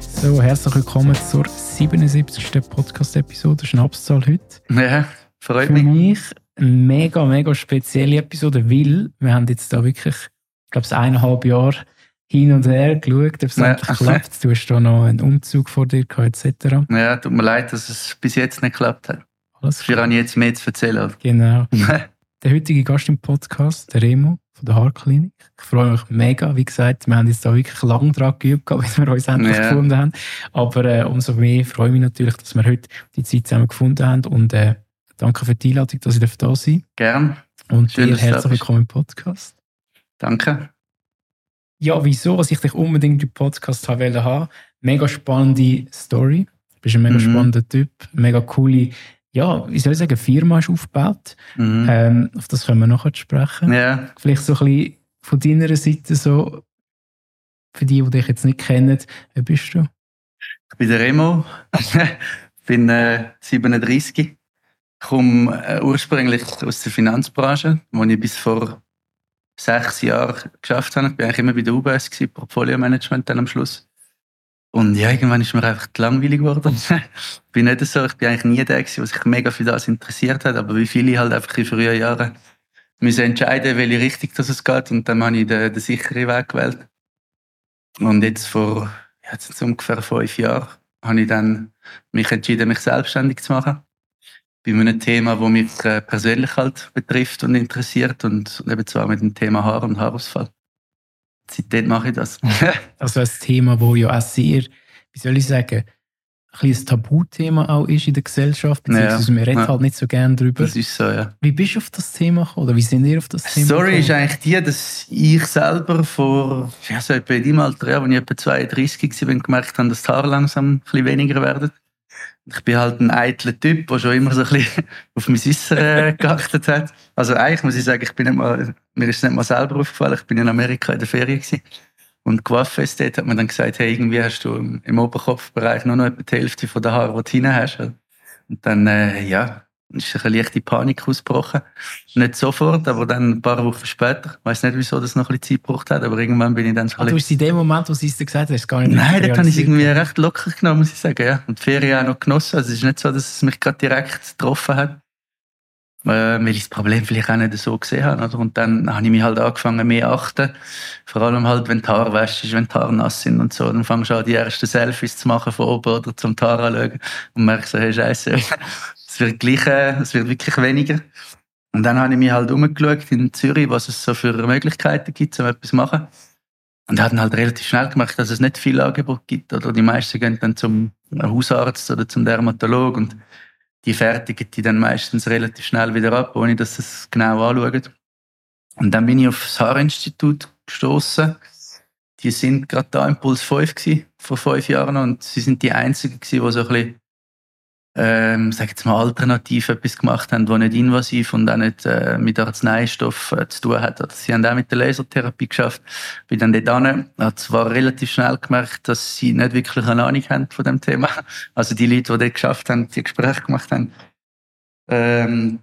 So, herzlich willkommen zur 77. Podcast-Episode Schnapszahl heute. Ja, freut Für mich. mich eine mega, mega spezielle Episode, weil wir haben jetzt da wirklich, ich glaube, eineinhalb Jahre hin und her geschaut, ob es Ja. endlich klappt. Du hast da noch einen Umzug vor dir gehabt, etc. Ja, tut mir leid, dass es bis jetzt nicht geklappt hat. Dafür habe ich jetzt mehr zu erzählen. Genau. Der heutige Gast im Podcast, der Remo von der Haarklinik. Ich freue mich mega. Wie gesagt, wir haben jetzt da wirklich lange dran geübt, bis wir uns endlich Ja. gefunden haben. Aber äh, umso mehr freue ich mich natürlich, dass wir heute die Zeit zusammen gefunden haben. Und äh, danke für die Einladung, dass ich da sein darf. Gern. Und Schön, dir herzlich willkommen im Podcast. Danke. Ja, wieso, was ich dich unbedingt im Podcast haben wollte. Mega spannende Story. Du bist ein mega Mhm. spannender Typ. Mega coole, ja, wie soll ich sagen, Firma ist aufgebaut. Mhm. Ähm, auf das können wir nachher sprechen. Ja, Vielleicht so ein bisschen von deiner Seite so, für die, die dich jetzt nicht kennen, wer bist du? ich bin der Remo. bin äh, 37. komme äh, ursprünglich aus der Finanzbranche, wo ich bis vor sechs Jahren geschafft habe. Ich bin eigentlich immer bei der UBS, gewesen, Portfolio Management dann am Schluss. Und ja, irgendwann ist mir einfach langweilig geworden. ich bin nicht so, ich bin eigentlich nie der der sich mega für das interessiert hat, aber wie viele halt einfach in frühen Jahren müssen entscheiden, welche Richtung das es geht. Und dann habe ich den, den sicheren Weg gewählt. Und jetzt vor jetzt sind's ungefähr fünf Jahren habe ich dann mich entschieden, mich selbstständig zu machen. Bei einem Thema, das mich äh, persönlich halt betrifft und interessiert und eben zwar mit dem Thema Haar und Haarausfall. Seitdem mache ich das. Also ein Thema, wo ja auch sehr, wie soll ich sagen, ein ein Tabuthema auch ist in der Gesellschaft, beziehungsweise Ja. wir reden Ja. halt nicht so gerne drüber. Das ist so, ja. Wie bist du auf das Thema gekommen? Oder wie sind ihr auf das Die Thema Story ist gekommen? eigentlich die, dass ich selber vor, ja, so etwa in deinem Alter, ja, als ich etwa 32 war, gemerkt habe, dass die Haare langsam ein bisschen weniger werden. Ich bin halt ein eitler Typ, der schon immer so ein bisschen auf mein Äußere äh, geachtet hat. Also eigentlich muss ich sagen, ich bin nicht mal, mir ist es nicht mal selber aufgefallen. Ich bin in Amerika in der Ferien gewesen. Und Coiffeuse dort hat man dann gesagt, hey, irgendwie hast du im, im Oberkopfbereich nur noch etwa die Hälfte von der Haare, die du hinten hast. Und dann, äh, ja, ist eine leichte Panik ausgebrochen. Nicht sofort, aber dann ein paar Wochen später. Ich weiss nicht, wieso das noch ein bisschen Zeit gebraucht hat, aber irgendwann bin ich dann so Ah, du hast in dem Moment, wo sie es dir gesagt hat, gar nicht Nein, das habe ich realisiert. irgendwie recht locker genommen, muss ich sagen. Ja. Und die Ferien auch noch genossen. Also es ist nicht so, dass es mich gerade direkt getroffen hat. Äh, weil ich das Problem vielleicht auch nicht so gesehen habe. Oder? Und dann habe ich mich halt angefangen, mehr achten. Vor allem halt, wenn die Haare wäschst, wenn die Haare nass sind und so. Dann fangst du an, die ersten Selfies zu machen von oben oder zum Haar anschauen. Und merkst so, hey, Scheiße, es wird gleich, es wird wirklich weniger. Und dann habe ich mich halt umgeschaut in Zürich, was es so für Möglichkeiten gibt, um etwas zu machen. Und haben halt relativ schnell gemerkt, dass es nicht viel Angebot gibt. Oder die meisten gehen dann zum Hausarzt oder zum Dermatolog und die fertigen die dann meistens relativ schnell wieder ab, ohne dass sie es genau anschauen. Und dann bin ich auf das Haarinstitut gestoßen. Die sind gerade da im Puls 5 gewesen, vor fünf Jahren und sie sind die einzigen gewesen, die so ein bisschen ähm, sag jetzt mal, alternativ etwas gemacht haben, das nicht invasiv und auch nicht äh, mit Arzneistoff äh, zu tun hat. Also, sie haben auch mit der Lasertherapie geschafft. Bin dann dort hin, habe zwar relativ schnell gemerkt, dass sie nicht wirklich eine Ahnung haben von dem Thema. Also die Leute, die dort geschafft haben, die Gespräche gemacht haben. Ähm,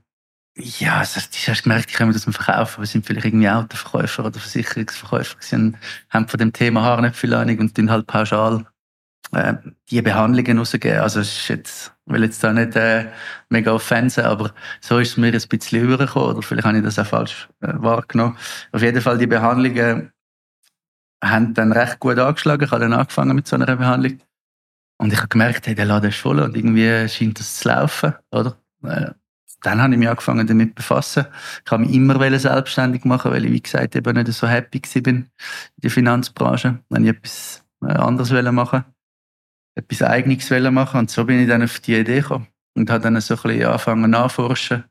ja, also, die hast gemerkt, die können das verkaufen, aber sind vielleicht irgendwie Autoverkäufer oder Versicherungsverkäufer gewesen haben von dem Thema Haar nicht viel Ahnung und dann halt pauschal äh, die Behandlungen rausgeben. Also ist jetzt, ich will jetzt da nicht äh, mega offensen, aber so ist es mir ein bisschen übergekommen oder vielleicht habe ich das auch falsch äh, wahrgenommen. Auf jeden Fall die Behandlungen haben dann recht gut angeschlagen. Ich habe dann angefangen mit so einer Behandlung und ich habe gemerkt, hey, der Laden ist voll und irgendwie scheint das zu laufen, oder? Äh, dann habe ich mich angefangen damit zu befassen. Ich habe mich immer selbstständig machen, weil ich, wie gesagt, eben nicht so happy war in der Finanzbranche. Wenn ich etwas äh, anderes machen etwas Eigenes machen und so bin ich dann auf die Idee gekommen und habe dann so ein bisschen angefangen nachforschen,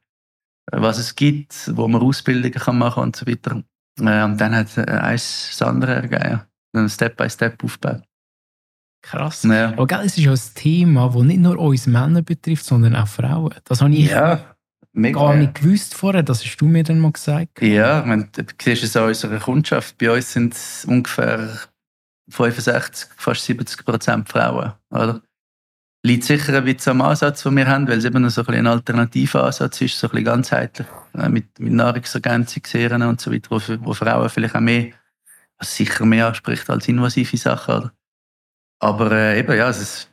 äh, was es gibt, wo man Ausbildungen kann machen und so weiter. Äh, Und dann hat äh, eins das andere ergeben. Dann Step by Step aufgebaut. Krass. Ja. Aber gell, es ist ja ein Thema, das nicht nur uns Männer betrifft, sondern auch Frauen. Das habe ich Ja, mega. gar nicht gewusst vorher. Das hast du mir dann mal gesagt. Ja, du siehst es an unserer Kundschaft. Bei uns sind es ungefähr 65, fast 70 Prozent Frauen, oder? liegt sicher ein bisschen am Ansatz, den wir haben, weil es eben so ein, ein alternativer Ansatz ist, so ein bisschen ganzheitlich, äh, mit, mit Nahrungsergänzungsserien und so weiter, wo, wo Frauen vielleicht auch mehr, was sicher mehr anspricht als invasive Sachen. Oder? Aber äh, eben, ja, es ist,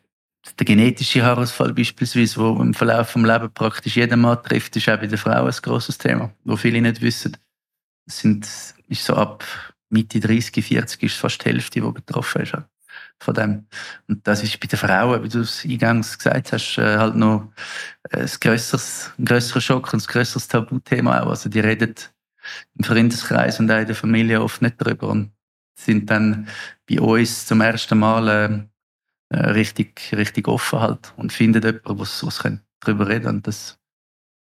der genetische Haarausfall beispielsweise, wo im Verlauf des Lebens praktisch jeden Mann trifft, ist auch bei den Frauen ein grosses Thema, wo viele nicht wissen. Es sind, ist so ab Mitte 30, 40 ist fast die Hälfte, die betroffen ist von dem. Und das ist bei den Frauen, wie du es eingangs gesagt hast, äh, halt noch ein grösseres, ein grösserer Schock und ein grösseres Tabuthema auch. Also die reden im Freundeskreis und auch in der Familie oft nicht darüber und sind dann bei uns zum ersten Mal äh, äh richtig, richtig offen halt und finden jemanden, was darüber reden und das,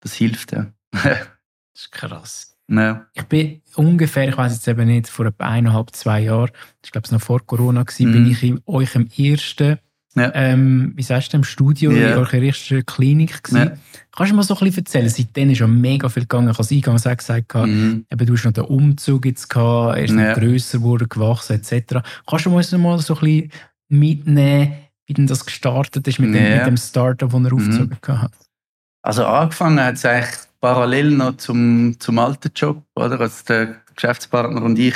das hilft, ja. das ist krass. Ja. Ich bin ungefähr, ich weiß jetzt eben nicht, vor etwa eineinhalb, zwei Jahren, ich glaube es noch vor Corona gewesen, mm. bin ich in euch im ersten, ja. ähm, wie sagst du, im Studio, yeah. in eurer ersten Klinik gewesen. Ja. Kannst du mal so ein bisschen erzählen? Seitdem ist schon mega viel gegangen. Ich habe es eingangs auch gesagt, mm. eben, du hast noch den Umzug jetzt gehabt, er ist ja. noch grösser geworden, gewachsen, etc. Kannst du uns mal so ein bisschen mitnehmen, wie denn das gestartet ist mit, dem, mit dem Startup, das er mm. aufgezogen hat? Also angefangen hat es eigentlich parallel noch zum, zum alten Job, oder? Also der Geschäftspartner und ich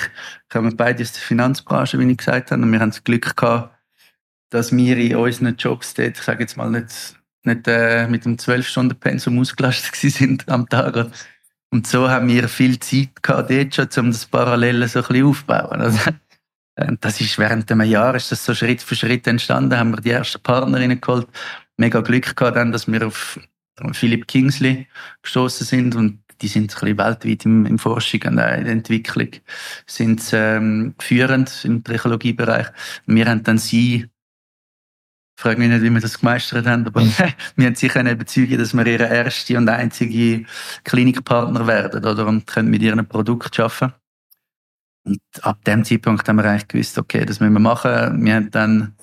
kommen beide aus der Finanzbranche, wie ich gesagt habe. Und wir haben das Glück gehabt, dass wir in unseren Jobs dort, ich sage jetzt mal nicht, nicht äh, mit einem 12-Stunden-Pensum ausgelastet sind am Tag. Und so haben wir viel Zeit gehabt dort schon, um das Parallele so ein bisschen aufzubauen. Also, das ist während einem Jahr ist das so Schritt für Schritt entstanden, haben wir die ersten Partnerinnen geholt. Mega Glück gehabt dann, dass wir auf Philip Kingsley gestoßen sind und die sind ein bisschen weltweit im, im Forschung und in der Entwicklung sind ähm, führend im Trichologiebereich. Wir haben dann sie ich frage mich nicht, wie wir das gemeistert haben, aber wir haben sie können überzeugen, dass wir ihre erste und einzige Klinikpartner werden, oder? Und können mit ihrem Produkt arbeiten. Und ab dem Zeitpunkt haben wir eigentlich gewusst, okay, das müssen wir machen. Wir haben dann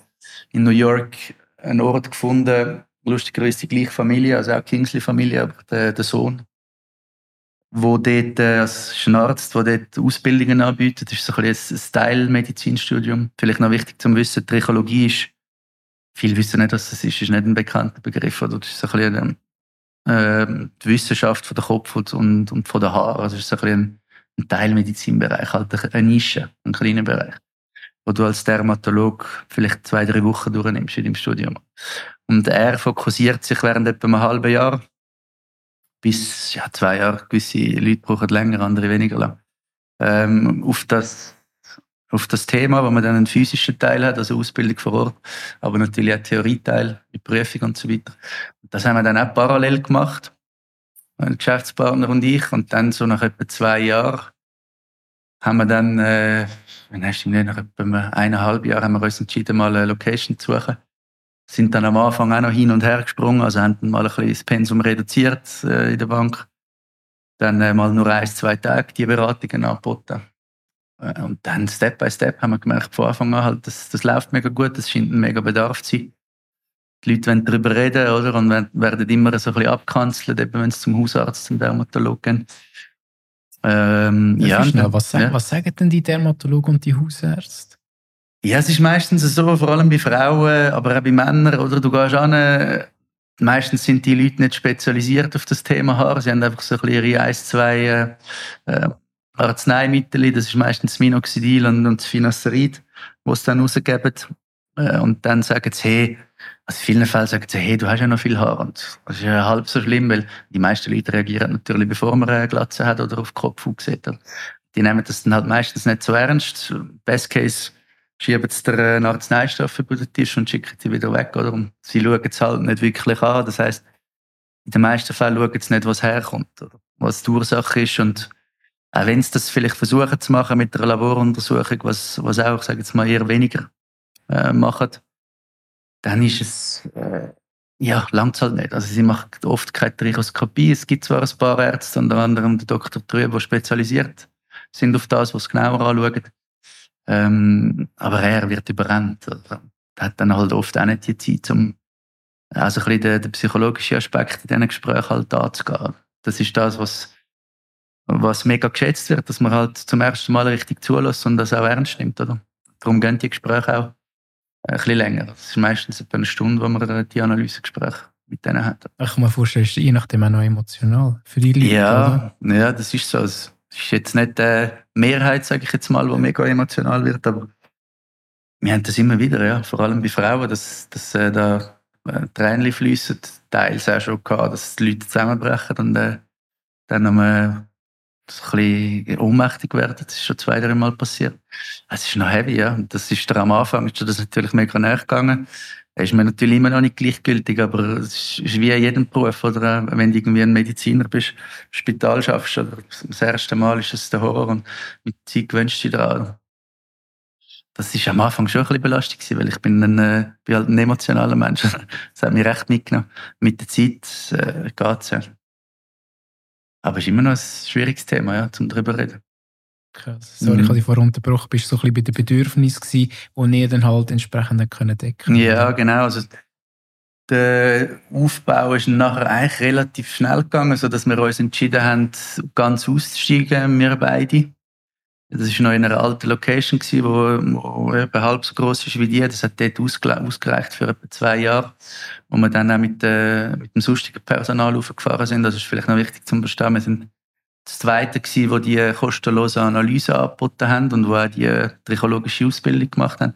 in New York einen Ort gefunden, lustigerweise die gleiche Familie, also auch Kingsley-Familie, aber der, der, Sohn, wo dort, äh, als ist ein Arzt, der dort Ausbildungen anbietet, das ist so ein, ein Style-Medizinstudium. Vielleicht noch wichtig zum Wissen, Trichologie ist, viele wissen nicht, was das ist, ist nicht ein bekannter Begriff, oder das ist so ein bisschen äh, die Wissenschaft von der Kopf und, und, und von der Haare, also ist so ein, bisschen ein Teilmedizinbereich, halt eine Nische, ein kleiner Bereich wo du als Dermatolog vielleicht zwei, drei Wochen durchnimmst in deinem Studium. Und er fokussiert sich während etwa einem halben Jahr bis ja, zwei Jahre. Gewisse Leute brauchen länger, andere weniger lang. Ähm, auf, das, auf das Thema, wo man dann einen physischen Teil hat, also Ausbildung vor Ort, aber natürlich auch Theorieteil, die Prüfung und so weiter. Das haben wir dann auch parallel gemacht, mein Geschäftspartner und ich. Und dann so nach etwa zwei Jahren haben wir dann, äh, wenn hast du nach etwa eineinhalb Jahren haben wir uns entschieden, mal eine Location zu suchen sind dann am Anfang auch noch hin und her gesprungen, also haben dann mal ein bisschen das Pensum reduziert äh, in der Bank. Dann äh, mal nur ein, zwei Tage die Beratungen angeboten. Äh, und dann Step by Step haben wir gemerkt, von Anfang an halt, das, das läuft mega gut, das scheint ein mega Bedarf zu sein. Die Leute wollen darüber reden, oder? Und werden immer so ein bisschen abkanzelt, eben wenn sie zum Hausarzt, zum Dermatologen gehen. Ähm, ja, schnell, was, sagen, ja. was sagen denn die Dermatologen und die Hausärzte? Ja, es ist meistens so, vor allem bei Frauen, aber auch bei Männern, oder? Du gehst an, meistens sind die Leute nicht spezialisiert auf das Thema Haar. Sie haben einfach so ein bisschen ihre ein, zwei äh, Arzneimittel, das ist meistens Minoxidil und, und das Finasterid, was sie dann rausgeben. Äh, und dann sagen sie, hey, also in vielen Fällen sagen sie, hey, du hast ja noch viel Haar. Und das ist ja halb so schlimm, weil die meisten Leute reagieren natürlich, bevor man eine Glatze hat oder auf den Kopf sieht. Die nehmen das dann halt meistens nicht so ernst. Best Case schieben sie einen Arzneistoff über den Tisch und schicken sie wieder weg. Oder? Und sie schauen es halt nicht wirklich an. Das heisst, in den meisten Fällen schauen sie nicht, was herkommt, oder was die Ursache ist. Und auch wenn sie das vielleicht versuchen zu machen mit einer Laboruntersuchung, was, was auch, sage jetzt mal, eher weniger äh, machen, dann ist es, äh, ja, langt halt nicht. Also sie machen oft keine Trichoskopie. Es gibt zwar ein paar Ärzte, unter anderem der Dr. Trüb, die spezialisiert sind auf das, was sie genauer anschauen. Ähm, aber er wird überrannt. Er hat dann halt oft auch nicht die Zeit, um also ein bisschen den, den psychologischen Aspekt in diesen Gesprächen halt anzugehen. Das ist das, was, was mega geschätzt wird, dass man halt zum ersten Mal richtig zulässt und das auch ernst nimmt, oder? Darum gehen die Gespräche auch ein bisschen länger. Das ist meistens etwa eine Stunde, wo man die Analysegespräche mit denen hat. Ich kann mir vorstellen, ist je nachdem auch noch emotional für die Leute, Ja, oder? ja das ist so. Es ist jetzt nicht die Mehrheit, sage ich jetzt mal, die mega emotional wird, aber wir haben das immer wieder, ja. Vor allem bei Frauen, dass, dass äh, da äh, Tränen fließen, teils auch schon gehabt, dass die Leute zusammenbrechen und äh, dann nochmal ein bisschen ohnmächtig werden. Das ist schon zwei, drei Mal passiert. Es ist noch heavy, ja. Das ist am Anfang ist das natürlich mega näher gegangen. Ist mir natürlich immer noch nicht gleichgültig, aber es ist wie in jedem Beruf, oder? Wenn du irgendwie ein Mediziner bist, im Spital schaffst, oder das erste Mal ist es der Horror und mit Zeit gewöhnst du dich daran. Das ist am Anfang schon ein bisschen belastet gewesen, weil ich bin ein, äh, bin halt ein emotionaler Mensch. Das hat mich recht mitgenommen. Mit der Zeit äh, geht's ja. Aber es ist immer noch ein schwieriges Thema, ja, zum darüber reden. Krass. Sorry, mhm. ich habe dich vorher unterbrochen. Bist du so ein bisschen bei den Bedürfnissen gewesen, die ihr dann halt entsprechend können decken Ja, genau. Also, der Aufbau ist nachher eigentlich relativ schnell gegangen, sodass wir uns entschieden haben, ganz auszusteigen, wir beide. Das war noch in einer alten Location, die wo, etwa halb so groß ist wie die. Das hat dort ausgereicht für etwa zwei Jahre, wo wir dann auch mit, äh, mit dem sonstigen Personal aufgefahren sind. Das ist vielleicht noch wichtig zum Verstehen. Wir sind das Zweite gewesen, wo die kostenlose Analyse angeboten haben und wo auch die trichologische Ausbildung gemacht haben.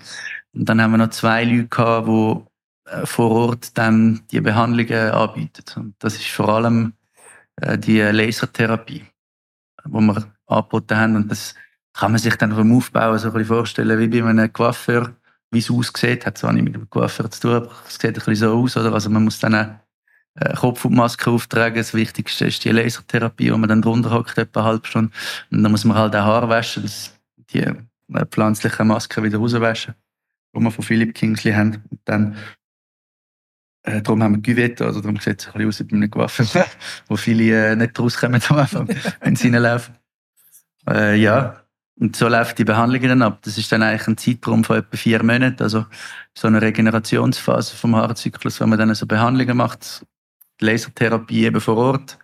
Und dann haben wir noch zwei Leute gehabt, die äh, vor Ort dann die Behandlungen anbieten. Und das ist vor allem äh, die Lasertherapie, die wir angeboten haben. Und das kann man sich dann vom Aufbau so ein bisschen vorstellen, wie bei einem Coiffeur, wie es aussieht. Hat zwar nicht mit dem Coiffeur zu tun, aber es sieht ein bisschen so aus, oder? Also man muss dann äh, Kopf und Maske auftragen. Das Wichtigste ist die Lasertherapie, wo man dann drunter hockt, etwa eine halbe Stunde. Und dann muss man halt auch Haar waschen, dass die äh, pflanzlichen Masken wieder rauswaschen, die wir von Philipp Kingsley haben. Und dann äh, darum haben wir Cuvette, also darum sieht es ein bisschen aus wie bei einem Coiffeur, wo viele äh, nicht rauskommen am Anfang, wenn sie reinlaufen. Äh, ja, und so läuft die Behandlung dann ab. Das ist dann eigentlich ein Zeitraum von etwa vier Monaten, also so eine Regenerationsphase vom Haarzyklus, wenn man dann so Behandlungen macht. Lasertherapie eben vor Ort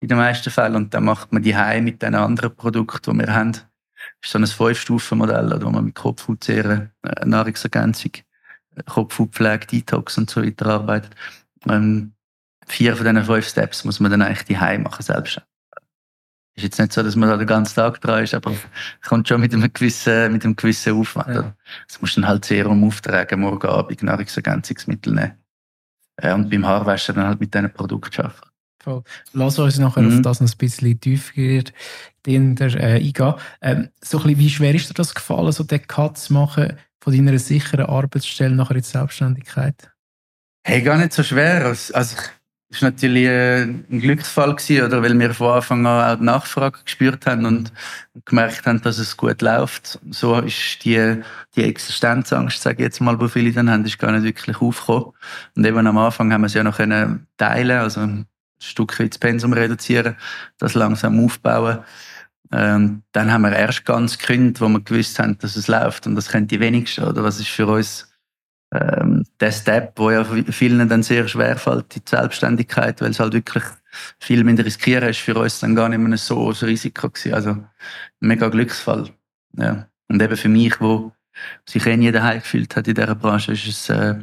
in den meisten Fällen und dann macht man die heim mit den anderen Produkten, die wir haben. Das ist so ein Fünf-Stufen-Modell, wo man mit Kopfhautzehren, äh, Nahrungsergänzung, äh, Kopfhautpflege, Detox und so weiter arbeitet. Ähm, vier von diesen fünf Steps muss man dann eigentlich die heim machen, selbst ist jetzt nicht so, dass man da den ganzen Tag dran ist, aber es kommt schon mit einem gewissen, mit einem gewissen Aufwand. Ja. Das musst du dann halt Serum auftragen, morgen Abend Nahrungsergänzungsmittel nehmen. Äh, und beim Haarwaschen dann halt mit diesen Produkten arbeiten. Voll. Lass uns nachher mhm. auf das noch ein bisschen tiefer äh, eingehen. Ähm, so ein bisschen, wie schwer ist dir das gefallen, so den Cut zu machen von deiner sicheren Arbeitsstelle nachher in die Selbstständigkeit? Hey, gar nicht so schwer. Also, also war natürlich äh, ein Glücksfall, oder? weil wir von Anfang an auch die Nachfrage gespürt haben und gemerkt haben, dass es gut läuft. So ist die, die Existenzangst, sage ich jetzt mal, wo viele dann haben, ist gar nicht wirklich aufgekommen. Und eben am Anfang haben wir es ja noch können teilen, also ein Stück das Pensum reduzieren, das langsam aufbauen. Ähm, dann haben wir erst ganz gekündigt, wo wir gewusst haben, dass es läuft und das kennt die wenigsten, oder? Was ist für uns ähm, der Step, wo ja vielen dann sehr schwer fällt, die Selbstständigkeit, weil es halt wirklich viel minder riskieren ist für uns dann gar nicht mehr so ein Risiko gewesen. Also mega Glücksfall. Ja. Und eben für mich, wo sich eh nie daheim gefühlt hat in dieser Branche, ist es, äh,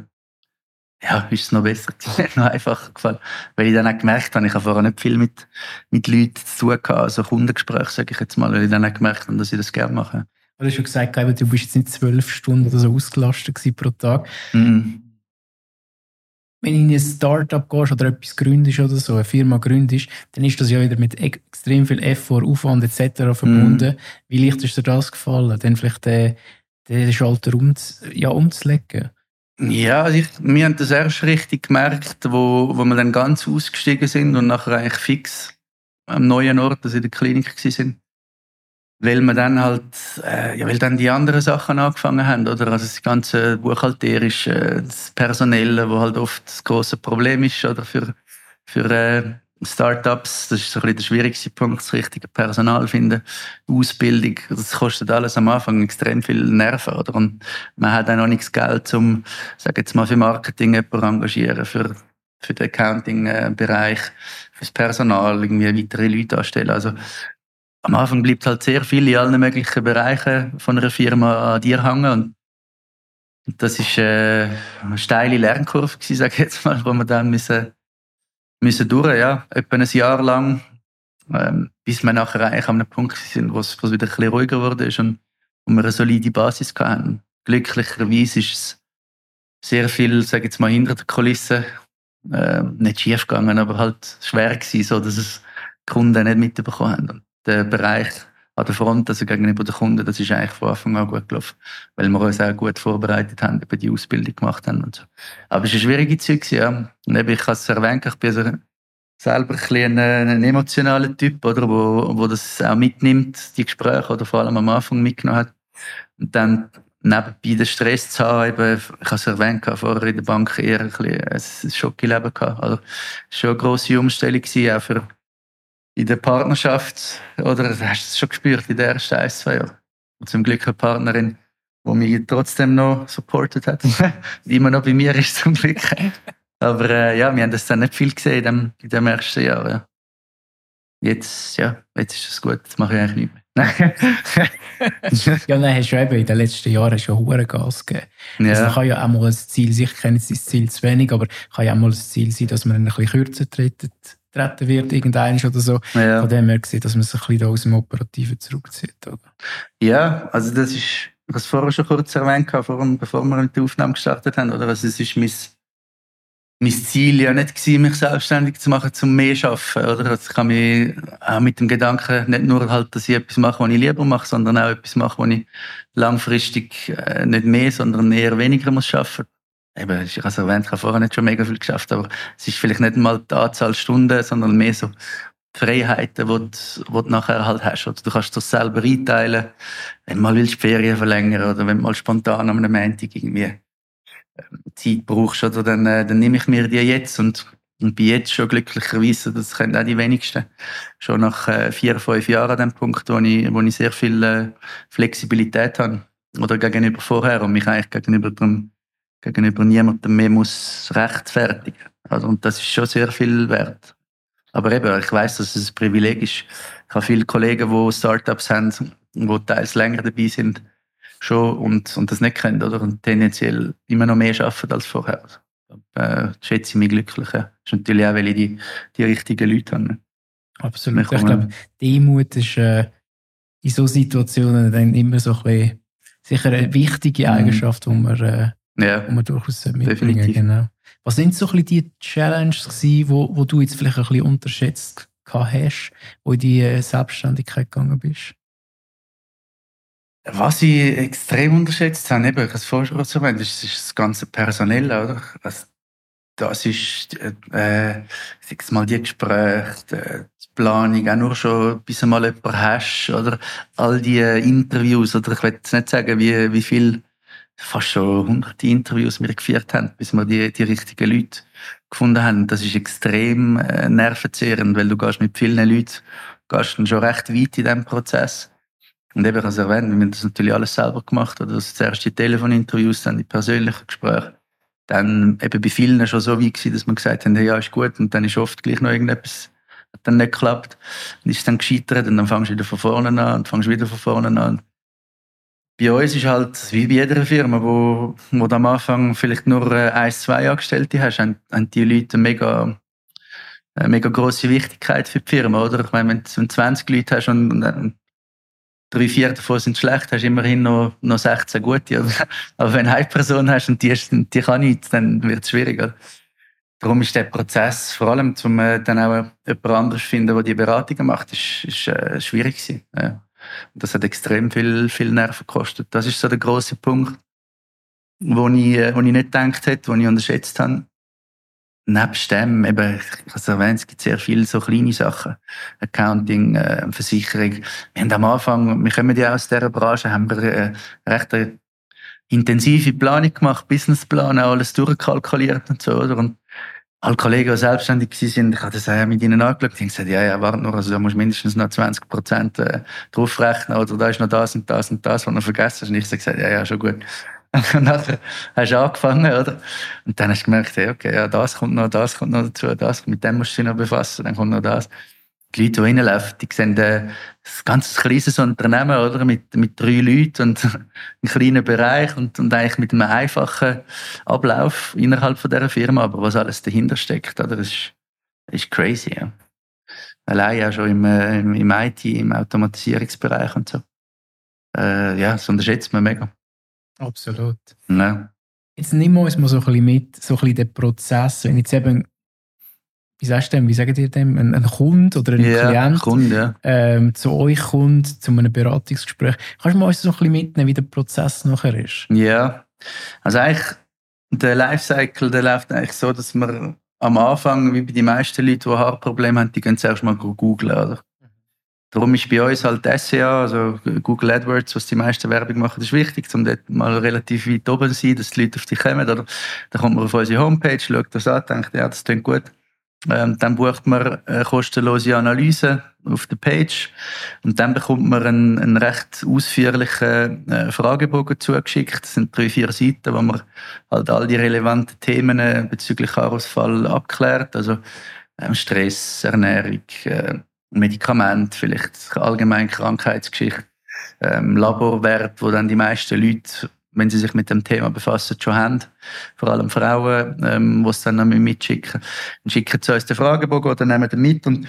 ja, ist es noch besser noch einfacher gefallen. Weil ich dann auch gemerkt habe, ich habe vorher nicht viel mit, mit Leuten zu tun gehabt, also Kundengespräche, sage ich jetzt mal, weil ich dann auch gemerkt habe, dass ich das gerne mache. Du hast schon gesagt, du bist jetzt nicht zwölf Stunden oder so ausgelastet pro Tag. Mhm. Wenn du in ein Startup gehst oder etwas gründest oder so, eine Firma gründest, dann ist das ja wieder mit extrem viel Effort, Aufwand etc. verbunden. Mhm. Wie leicht ist dir das gefallen, dann vielleicht den, den Schalter um, ja, umzulegen? Ja, also ich, wir haben das erst richtig gemerkt, wo, wo wir dann ganz ausgestiegen sind und nachher eigentlich fix am neuen Ort, also in der Klinik waren weil man dann halt, äh, ja, weil dann die anderen Sachen angefangen haben, oder? Also das ganze buchhalterische, äh, das Personelle, wo halt oft das große Problem ist, oder? Für, für äh, Startups, das ist so ein bisschen der schwierigste Punkt, das richtige Personal finden, Ausbildung, das kostet alles am Anfang extrem viel Nerven, oder? Und man hat auch noch nichts Geld, um, sag jetzt mal, für Marketing jemanden engagieren, für, für den Accounting-Bereich, fürs Personal, irgendwie weitere Leute anstellen. Also, am Anfang bleibt halt sehr viel in allen möglichen Bereichen von einer Firma an dir hängen und Das ist äh, eine steile Lernkurve gewesen, sage ich jetzt mal, wo wir dann müssen, müssen durch, ja, etwa ein Jahr lang, ähm, bis wir nachher eigentlich an einem Punkt sind, wo es wieder ein bisschen ruhiger wurde und, und wir eine solide Basis hatten. Glücklicherweise ist es sehr viel, sage ich jetzt mal, hinter der Kulisse äh, nicht schief gegangen, aber halt schwer gewesen, so dass es Kunden nicht mitbekommen haben. Der Bereich an der Front, also gegenüber den Kunden, das ist eigentlich von Anfang an gut gelaufen, weil wir uns auch gut vorbereitet haben, über die Ausbildung gemacht haben und so. Aber es ist eine schwierige Zeit, ja. Und ich habe es erwähnt, ich bin also selber ein, ein, ein emotionaler Typ, oder, wo, wo das auch mitnimmt, die Gespräche, oder vor allem am Anfang mitgenommen hat. Und dann nebenbei den Stress zu haben, eben, ich habe es erwähnt, vorher in der Bank eher ein, ein Schockleben gehabt. Also, es war schon eine grosse Umstellung auch für in der Partnerschaft, oder hast du es schon gespürt in den ersten ein, zwei Jahren? Und zum Glück eine Partnerin, die mich trotzdem noch supportet hat. Immer noch bei mir ist zum Glück. Aber äh, ja, wir haben das dann nicht viel gesehen in dem, in dem ersten Jahr. Ja. Jetzt, ja, jetzt ist es gut, jetzt mache ich eigentlich nicht mehr. ja, dann hast du eben in den letzten Jahren schon hohe Gas gegeben. Ja. Also, kann ja auch mal ein Ziel, ich kenne jetzt das Ziel zu wenig, aber kann ja auch mal ein Ziel sein, dass man ein bisschen kürzer tritt treten wird, irgendeines oder so. Ja. Von dem her gesehen, dass man sich ein bisschen aus dem Operativen zurückzieht. Oder? Ja, also das ist, was vorher schon kurz erwähnt habe, bevor wir mit der Aufnahme gestartet haben, oder? Also es ist mein, mein Ziel ja nicht gewesen, mich selbstständig zu machen, zum mehr zu arbeiten, oder? Also ich kann mich auch mit dem Gedanken nicht nur halt, dass ich etwas mache, was ich lieber mache, sondern auch etwas mache, wo ich langfristig äh, nicht mehr, sondern eher weniger muss arbeiten eben, ich habe es erwähnt, ich habe vorher nicht schon mega viel geschafft, aber es ist vielleicht nicht mal die Anzahl Stunden, sondern mehr so die Freiheiten, die du, du nachher halt hast. Oder du kannst das selber einteilen, wenn du mal willst, die Ferien verlängern oder wenn du mal spontan am Montag irgendwie ähm, Zeit brauchst, oder dann, äh, dann nehme ich mir die jetzt und, und bin jetzt schon glücklicherweise, das können auch die wenigsten, schon nach äh, vier, fünf Jahren an dem Punkt, wo ich, wo ich sehr viel äh, Flexibilität habe. Oder gegenüber vorher und mich eigentlich gegenüber dem gegenüber niemandem mehr muss rechtfertigen. Also, und das ist schon sehr viel wert. Aber eben, ich weiß, dass es ein Privileg ist. Ich habe viele Kollegen, die Startups haben, die teils länger dabei sind, schon und, und das nicht können, oder? Und tendenziell immer noch mehr arbeiten als vorher. Äh, schätze ich mich glücklich. Ja. Das ist natürlich auch, weil ich die, die richtigen Leute habe. Absolut. Ich glaube, Demut ist äh, in so Situationen dann immer so ein bisschen, sicher eine wichtige mhm. Eigenschaft, die man äh, ja, die man durchaus mitbringen Definitiv. genau. Was sind so ein die Challenges gewesen, wo, wo du jetzt vielleicht ein bisschen unterschätzt hast, wo in die äh, Selbstständigkeit gegangen bist? Was ich extrem unterschätzt habe, eben, ich habe es vorher schon erwähnt, ist, ist das ganze Personell, oder? Also, das ist, äh, sag mal, die Gespräche, die Planung, auch nur schon, bis du mal jemanden hast, oder all die Interviews, oder ich will jetzt nicht sagen, wie, wie viel fast schon hunderte Interviews wir geführt haben, bis wir die, die richtigen Leute gefunden haben. Das ist extrem äh, nervenzehrend, weil du gehst mit vielen Leuten gehst dann schon recht weit in diesem Prozess. Und eben, ich habe es erwähnt, wir haben das natürlich alles selber gemacht. Oder das erste die Telefoninterviews, dann die persönlichen Gespräche. Dann eben bei vielen schon so weit gewesen, dass man gesagt haben, hey, ja, ist gut. Und dann ist oft gleich noch irgendetwas, hat dann nicht geklappt. Und ist dann gescheitert und dann fangst du wieder von vorne an und fangst wieder von vorne an bei uns ist halt, wie bei jeder Firma, wo, wo du am Anfang vielleicht nur äh, ein, zwei Angestellte hast, haben, haben die Leute mega, eine mega grosse Wichtigkeit für die Firma, oder? Ich meine, wenn du 20 Leute hast und, und drei, vier davon sind schlecht, hast du immerhin noch, noch 16 gute. Aber wenn du eine Person hast und die, die kann nichts, dann wird es schwieriger. Darum ist der Prozess, vor allem, um äh, dann auch jemand anderes zu finden, der die Beratungen macht, ist, ist äh, schwierig gewesen. Ja. Das hat extrem viel, viel Nerven gekostet. Das ist so der große Punkt, wo ich, äh, wo ich nicht gedacht hätte, wo ich unterschätzt habe. Nebst dem, eben, ich habe es erwähnt, es gibt sehr viele so kleine Sachen. Accounting, äh, Versicherung. Wir haben am Anfang, wir kommen ja aus dieser Branche, haben wir äh, recht eine intensive Planung gemacht, Businessplan, alles durchkalkuliert und so, oder? Und alle Kollegen, die selbstständig sind, ich habe das auch mit ihnen angeschaut, und gesagt, ja, ja, warte noch, also da musst du mindestens noch 20 Prozent äh, draufrechnen, oder da ist noch das und das und das, was du vergessen hast. Und ich habe gesagt, ja, ja, schon gut. Und nachher hast du angefangen, oder? Und dann hast du gemerkt, hey, okay, ja, das kommt noch, das kommt noch dazu, das, mit dem musst du dich noch befassen, dann kommt noch das. Die Leute, die reinlaufen, die sehen äh, ein ganz kleines Unternehmen, oder? Mit, mit drei Leuten und einem kleinen Bereich und, und eigentlich mit einem einfachen Ablauf innerhalb von dieser Firma. Aber was alles dahinter steckt, oder? Das ist, ist crazy, ja. Allein auch schon im, äh, im IT, im Automatisierungsbereich und so. Äh, ja, das unterschätzt man mega. Absolut. Ja. Jetzt nehmen wir uns mal so ein bisschen mit, so ein bisschen den Prozess. Wenn jetzt eben wie sagst du dem, wie sagt ihr dem, ein, ein Kunde oder ein yeah, Klient Kunde, ja. ähm, zu euch kommt, zu einem Beratungsgespräch. Kannst du mal uns so ein bisschen mitnehmen, wie der Prozess nachher ist? Ja, also eigentlich, der Lifecycle, der läuft eigentlich so, dass man am Anfang, wie bei den meisten Leuten, die Haarprobleme haben, die gehen zuerst mal googeln, oder? Darum ist bei uns halt SEA, also Google AdWords, was die meisten Werbung machen, ist wichtig, um dort mal relativ weit oben zu sein, dass die Leute auf dich kommen. Oder? Dann kommt man auf unsere Homepage, schaut das an, denkt, ja, das klingt gut. Ähm, dann bucht man eine kostenlose Analyse auf der Page und dann bekommt man einen, einen recht ausführlichen äh, Fragebogen zugeschickt. Das sind drei, vier Seiten, wo man halt all die relevanten Themen äh, bezüglich Haarausfall abklärt. Also ähm, Stress, Ernährung, äh, Medikament, vielleicht allgemein Krankheitsgeschichte, ähm, Laborwert, wo dann die meisten Leute wenn sie sich mit dem Thema befassen, schon haben. Vor allem Frauen, ähm, die es dann noch mitschicken. Dann schicken sie uns den Fragebogen oder nehmen den mit und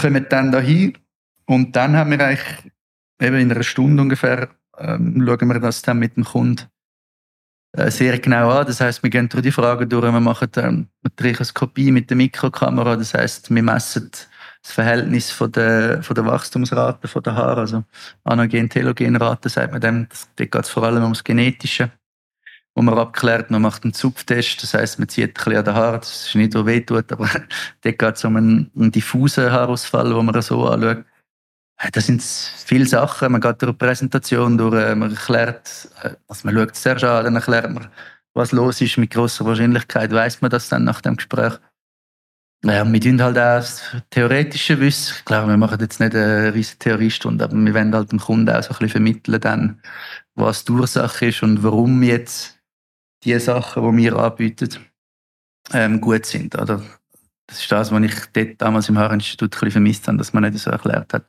kommen dann dahin. Und dann haben wir eigentlich eben in einer Stunde ungefähr, ähm, schauen wir das dann mit dem Kunden äh, sehr genau an. Das heißt, wir gehen durch die Fragen durch, wir machen ähm, eine Trichoskopie mit der Mikrokamera. Das heißt, wir messen das Verhältnis von der, von der Wachstumsrate von der Haare, also Anagen-Telogenrate, sagt man dem. Dort geht es vor allem ums Genetische, wo man abklärt. Man macht einen Zupftest, das heißt, man zieht ein bisschen an den Haaren, das ist nicht so weh tut, aber dort geht es um einen, einen diffusen Haarausfall, wo man so anschaut. Das sind viele Sachen. Man geht durch eine Präsentation durch, äh, man erklärt, also man schaut es zuerst an, dann erklärt man, was los ist. Mit großer Wahrscheinlichkeit weiß man das dann nach dem Gespräch. Ja, wir tun halt auch das theoretische Wissen. Klar, wir machen jetzt nicht eine riesige Theoriestunde, aber wir wollen halt dem Kunden auch so ein bisschen vermitteln, dann, was die Ursache ist und warum jetzt die Sachen, die wir anbieten, ähm, gut sind. Oder? Das ist das, was ich dort damals im Haarinstitut ein vermisst habe, dass man nicht so erklärt hat,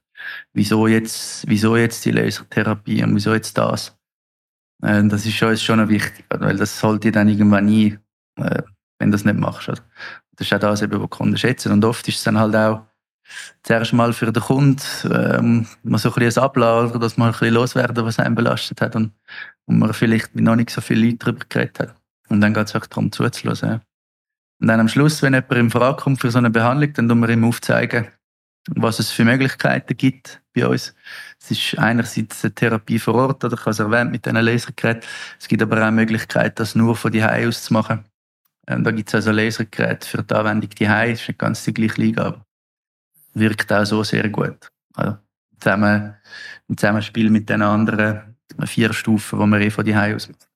wieso jetzt, wieso jetzt die Lasertherapie und wieso jetzt das. Ähm, das ist uns schon wichtig, weil das sollte dann irgendwann nie, äh, wenn du das nicht machst. Oder? Das ist auch das, was die Kunden schätzen. Und oft ist es dann halt auch zuerst mal für den Kunden ähm, mal so ein bisschen Abladen, dass man ein bisschen loswerden, was einen belastet hat und, und man vielleicht mit noch nicht so viele Leuten darüber geredet hat. Und dann geht es auch darum, zuzulassen. Ja. Und dann am Schluss, wenn jemand in Frage kommt für so eine Behandlung, dann tun wir ihm aufzeigen, was es für Möglichkeiten gibt bei uns. Es ist einerseits eine Therapie vor Ort, oder ich habe es erwähnt mit diesen Lasergeräten. Es gibt aber auch Möglichkeiten, das nur von die aus zu machen. Ähm, da gibt es also Lasergeräte für die Anwendung die Das ist nicht ganz die gleiche Liga, aber wirkt auch so sehr gut. Also zusammen, im Zusammenspiel mit den anderen vier Stufen, die man eh von die aus macht.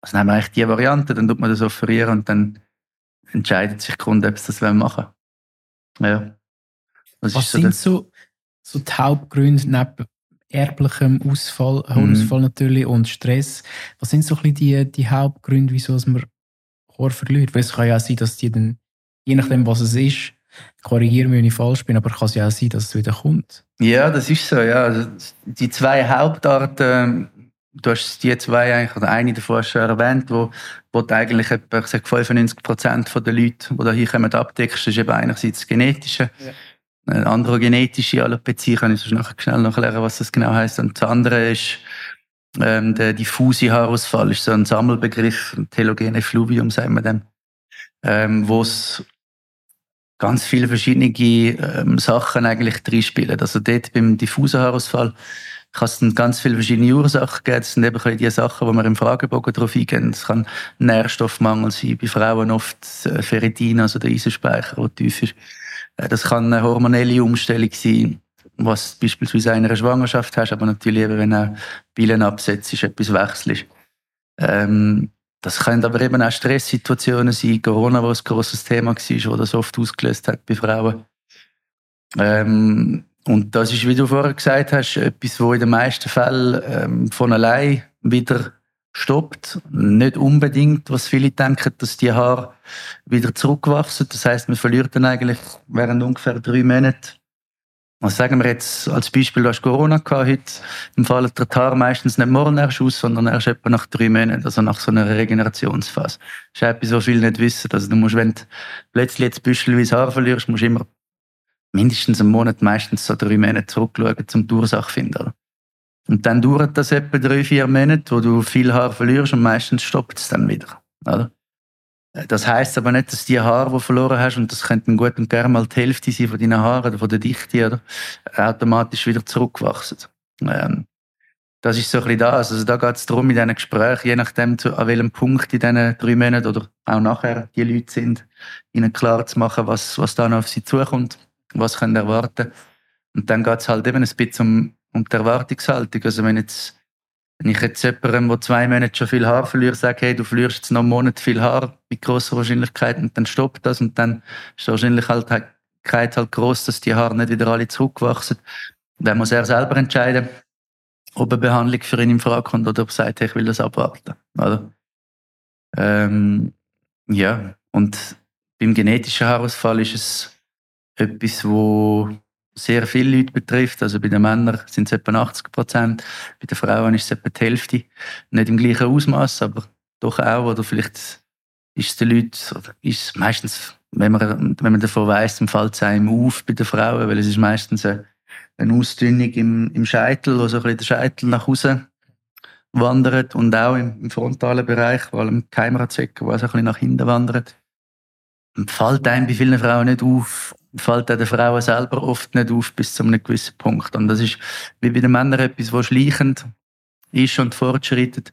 Also dann haben wir eigentlich die Variante, dann tut man das offerieren und dann entscheidet sich der Kunde, ob sie das machen wollen. Ja. Was, Was so sind so, so die Hauptgründe neben erblichem Ausfall, Haarausfall mhm. natürlich und Stress? Was sind so ein bisschen die, die Hauptgründe, wieso man Ohr verliert. Weil es kann ja sein, dass die dann, je nachdem, was es ist, korrigieren mich, wenn ich falsch bin, aber kann es ja auch sein, dass es wieder kommt. Ja, das ist so, ja. Also die zwei Hauptarten, du hast die zwei eigentlich, oder eine davon schon erwähnt, wo, wo du eigentlich etwa, ich sage 95 Prozent der Leute, die hier kommen, abdeckst, das ist eben einerseits das Genetische. Ja. Eine andere genetische Alopezie, kann ich so nachher schnell noch erklären, was das genau heißt. Und das andere ist ähm, der diffuse Haarausfall ist so ein Sammelbegriff, telogene Fluvium, sagen wir dem, ähm, wo es ganz viele verschiedene ähm, Sachen eigentlich drin spielen. Also dort beim diffusen Haarausfall kann es ganz viele verschiedene Ursachen geben. Das sind eben die Sachen, wo wir im Fragebogen drauf eingehen. Es kann Nährstoffmangel sein, bei Frauen oft äh, Ferritin, also der Eisenspeicher, der tief ist. Äh, das kann eine hormonelle Umstellung sein was beispielsweise in einer Schwangerschaft hast, aber natürlich eben, wenn auch Pillen absetzt, ist etwas wechselst. Ähm, das können aber eben auch Stresssituationen sein, Corona, was ein grosses Thema war, wo das oft ausgelöst hat bei Frauen. Ähm, und das ist, wie du vorher gesagt hast, etwas, wo in den meisten Fällen ähm, von allein wieder stoppt. Nicht unbedingt, was viele denken, dass die Haare wieder zurückwachsen. Das heißt, man verliert dann eigentlich während ungefähr drei Monaten was sagen wir jetzt als Beispiel, du hast Corona gehabt, heute im Fall der Haar meistens nicht morgen erst aus, sondern erst etwa nach drei Monaten, also nach so einer Regenerationsphase. Das ist etwas, was viele nicht wissen. Also du musst, wenn du plötzlich jetzt büschelweise Haar verlierst, musst du immer mindestens einen Monat, meistens so drei Monate zurückschauen, um die Ursache zu finden. Und dann dauert das etwa drei, vier Monate, wo du viel Haar verlierst und meistens stoppt es dann wieder. Oder? Das heißt aber nicht, dass die Haare, die du verloren hast, und das könnten gut und gerne mal die Hälfte sein von deinen Haaren oder von der Dichte, oder, automatisch wieder zurückwachsen. Ähm, das ist so ein bisschen das. Also da geht es darum, in diesen Gesprächen, je nachdem, zu, an welchem Punkt in diesen drei Monaten oder auch nachher die Leute sind, ihnen klar zu machen, was, was da noch auf sie zukommt, was sie erwarten Und dann geht es halt eben ein bisschen um, um die Erwartungshaltung. Also wenn jetzt wenn ich jetzt jemandem, der zwei Monate schon viel Haar verliert, sage, hey, du verlierst jetzt noch einen Monat viel Haar mit grosser Wahrscheinlichkeit und dann stoppt das und dann ist die Wahrscheinlichkeit halt groß, dass die Haare nicht wieder alle zurückwachsen. Dann muss er selber entscheiden, ob eine Behandlung für ihn in Frage kommt oder ob er sagt, ich will das abwarten. Oder? Ähm, ja, und beim genetischen Haarausfall ist es etwas, wo sehr viele Leute betrifft. Also bei den Männern sind es etwa 80 Prozent, bei den Frauen ist es etwa die Hälfte. Nicht im gleichen Ausmaß, aber doch auch. Oder vielleicht ist es den Leuten, oder ist meistens, wenn man, wenn man davon dann fällt es einem auf bei den Frauen, weil es ist meistens eine, eine Ausdünnung im, im Scheitel, wo so ein bisschen der Scheitel nach außen wandert und auch im, im frontalen Bereich, vor allem im Keimerazwecken, wo es ein bisschen nach hinten wandert. Fällt einem bei vielen Frauen nicht auf, fällt auch den Frauen selber oft nicht auf bis zu einem gewissen Punkt. Und das ist wie bei den Männern etwas, was schleichend ist und fortschreitet.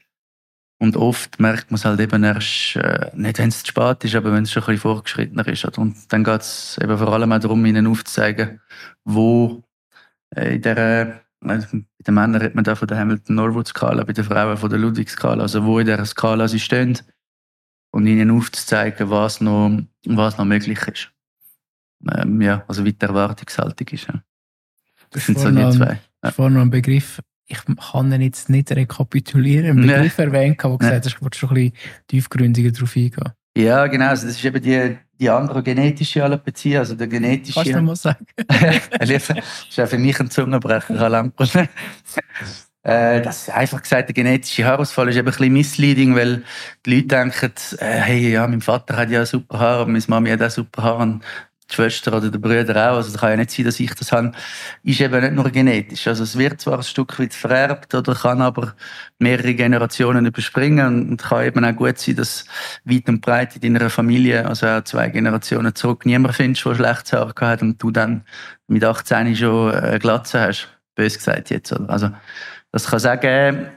Und oft merkt man es halt eben erst, äh, nicht wenn es zu spät ist, aber wenn es schon ein bisschen fortgeschrittener ist. Und dann geht es eben vor allem auch darum, ihnen aufzuzeigen, wo äh, in der, also bei den Männern redet man da von der Hamilton-Norwood-Skala, bei den Frauen von der Ludwig-Skala, also wo in dieser Skala sie stehen und ihnen aufzuzeigen, was noch, was noch möglich ist ähm, ja, also wie die Erwartungshaltung ist. Ja. Das sind so die zwei. Ja. Vorhin noch ein Begriff, ich kann ihn jetzt nicht rekapitulieren, einen Begriff nee. erwähnt, der gesagt hat, ich wollte schon ein bisschen tiefgründiger darauf eingehen. Ja, genau. Also das ist eben die, die androgenetische Alopezie, also der genetische. Kannst du mal sagen? das ist auch für mich ein Zungenbrecher, äh, das ist einfach gesagt, der genetische Haarausfall ist eben ein bisschen misleading, weil die Leute denken, äh, hey, ja, mein Vater hat ja super Haar, meine Mami hat auch super Haar die Schwester oder der Brüder auch, also es kann ja nicht sein, dass ich das habe, ist eben nicht nur genetisch. Also es wird zwar ein Stück weit vererbt oder kann aber mehrere Generationen überspringen und kann eben auch gut sein, dass weit und breit in deiner Familie, also auch zwei Generationen zurück, niemand findest, der schlechtes Haar hat und du dann mit 18 schon eine Glatze hast. Bös gesagt jetzt. Oder? Also das kann sagen,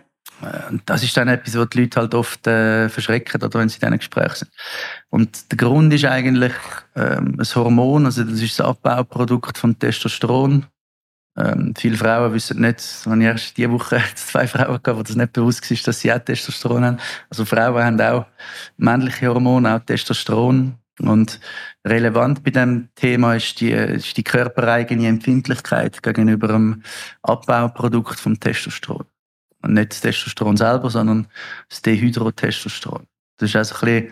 äh, das ist dann etwas, was die Leute halt oft äh, verschrecken, oder wenn sie in diesen Gesprächen sind. Und der Grund ist eigentlich ähm, ein Hormon, also das ist das Abbauprodukt von Testosteron. Ähm, viele Frauen wissen nicht, wenn ich erst diese Woche zwei Frauen gehabt, wo das nicht bewusst ist, dass sie auch Testosteron haben. Also Frauen haben auch männliche Hormone, auch Testosteron. Und relevant bei dem Thema ist die, ist die körpereigene Empfindlichkeit gegenüber dem Abbauprodukt vom Testosteron nicht das Testosteron selber, sondern das Dehydrotestosteron. Das ist also ein,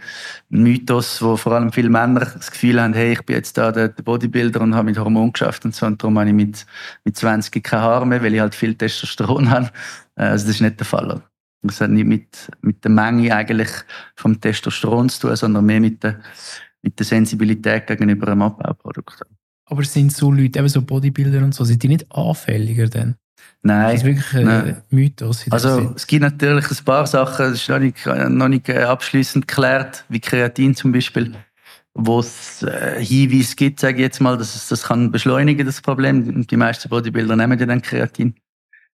ein Mythos, wo vor allem viele Männer das Gefühl haben, hey, ich bin jetzt da der Bodybuilder und habe mit Hormonen geschafft und so, und darum habe ich mit, mit 20 keine Haare mehr, weil ich halt viel Testosteron habe. Äh, also das ist nicht der Fall. Das hat nicht mit, mit der Menge eigentlich vom Testosteron zu tun, sondern mehr mit der, mit der Sensibilität gegenüber einem Abbauprodukt. Aber sind so Leute, eben so Bodybuilder und so, sind die nicht anfälliger denn? Nein. Das ist wirklich ein nein. Mythos. Also, es gibt natürlich ein paar Sachen, das ist noch nicht, noch nicht äh, abschließend geklärt, wie Kreatin zum Beispiel, wo es äh, Hinweise gibt, sage ich jetzt mal, dass es das kann beschleunigen, das Problem. Die meisten Bodybuilder nehmen ja dann Kreatin.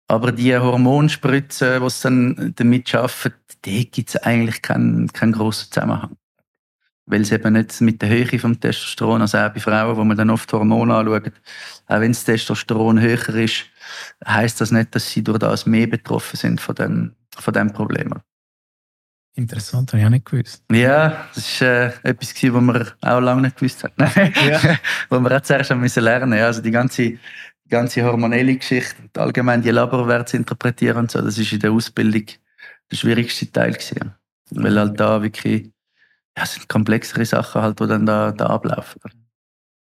Aber die Hormonspritzen, die es dann damit schaffen, die gibt es eigentlich keinen, keinen grossen Zusammenhang. Weil es eben nicht mit der Höhe vom Testosteron, also auch bei Frauen, wo man dann oft Hormone anschaut, auch wenn das Testosteron höher ist, heißt das nicht, dass sie durch das mehr betroffen sind von dem, von dem Problem. Interessant, habe ich auch nicht gewusst. Ja, das war äh, etwas, was wir auch lange nicht gewusst haben. ja. wo wir auch zuerst haben müssen lernen Also die ganze, die ganze hormonelle Geschichte, allgemein die Laborwerte interpretieren und so, das ist in der Ausbildung der schwierigste Teil gewesen. Weil halt da wirklich, ja, sind komplexere Sachen halt, die dann da, da ablaufen.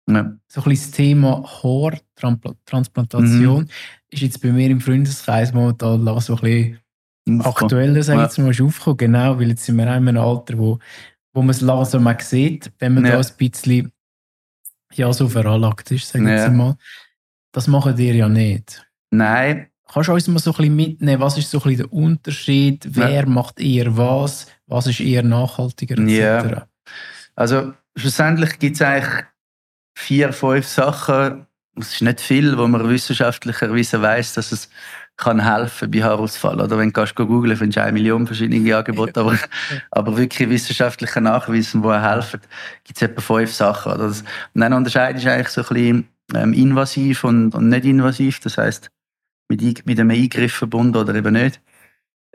Ja. So ein bisschen das Thema Haartransplantation mhm. ist jetzt bei mir im Freundeskreis momentan so ein bisschen aktueller, sage ich jetzt mal, aufgekommen. Genau, weil jetzt sind wir auch in einem Alter, wo, wo man es langsam mal sieht, wenn man ja. da ein bisschen ja, so veranlagt ist, sage ich ja. jetzt mal. Das machen ihr ja nicht. Nein. Kannst du uns mal so ein bisschen mitnehmen, was ist so ein bisschen der Unterschied? Wer ja. macht eher was? Was ist eher nachhaltiger etc.? Ja. Also schlussendlich gibt es eigentlich vier, fünf Sachen, es ist nicht viel, wo man wissenschaftlicherweise weiß, dass es kann helfen bei Haarausfall. Oder wenn du gehst, googeln, findest du eine Million verschiedene Angebote, aber, aber wirklich wissenschaftliche Nachweise, die helfen, gibt es etwa fünf Sachen. Oder? und dann unterscheidest du eigentlich so ein bisschen ähm, invasiv und, und nicht invasiv, das heißt mit, mit einem Eingriff verbunden oder eben nicht.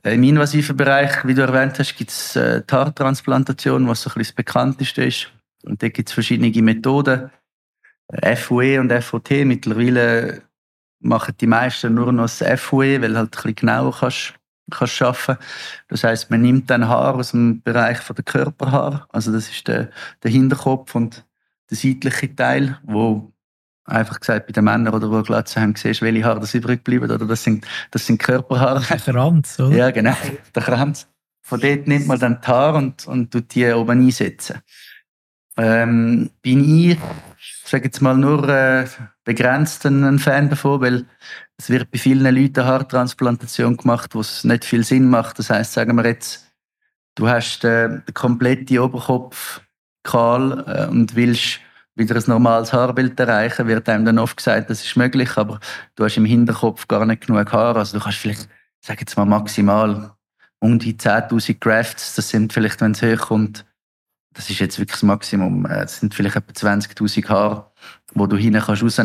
Im invasiven Bereich, wie du erwähnt hast, gibt es äh, die Haartransplantation, was so ein bisschen das bekannteste ist. Und da gibt es verschiedene Methoden. FUE und FOT. Mittlerweile machen die meisten nur noch das FUE, weil halt ein bisschen genauer kannst, kannst arbeiten. Das heißt, man nimmt dann Haar aus dem Bereich von der Körperhaar. Also das ist der, der Hinterkopf und der seitliche Teil, wo einfach gesagt bei den Männern oder wo Glatze haben, siehst, welche Haare das übrig bleiben oder das sind, das sind Körperhaare. Der Kranz, oder? Ja, genau, der Kranz. Von dort nimmt man dann die Haare und, und tut die oben einsetzen. Ähm, bin ich sage jetzt mal, nur äh, begrenzt ein Fan davon, weil es wird bei vielen Leuten Haartransplantation gemacht, wo es nicht viel Sinn macht. Das heißt, sagen wir jetzt, du hast äh, den kompletten Oberkopf kahl äh, und willst wieder ein normales Haarbild erreichen, wird einem dann oft gesagt, das ist möglich, aber du hast im Hinterkopf gar nicht genug Haar. Also du kannst vielleicht, sag jetzt mal maximal um die 10.000 Grafts, das sind vielleicht, wenn es hochkommt, das ist jetzt wirklich das Maximum. Es äh, sind vielleicht etwa 20.000 Haare, wo du hinten kannst.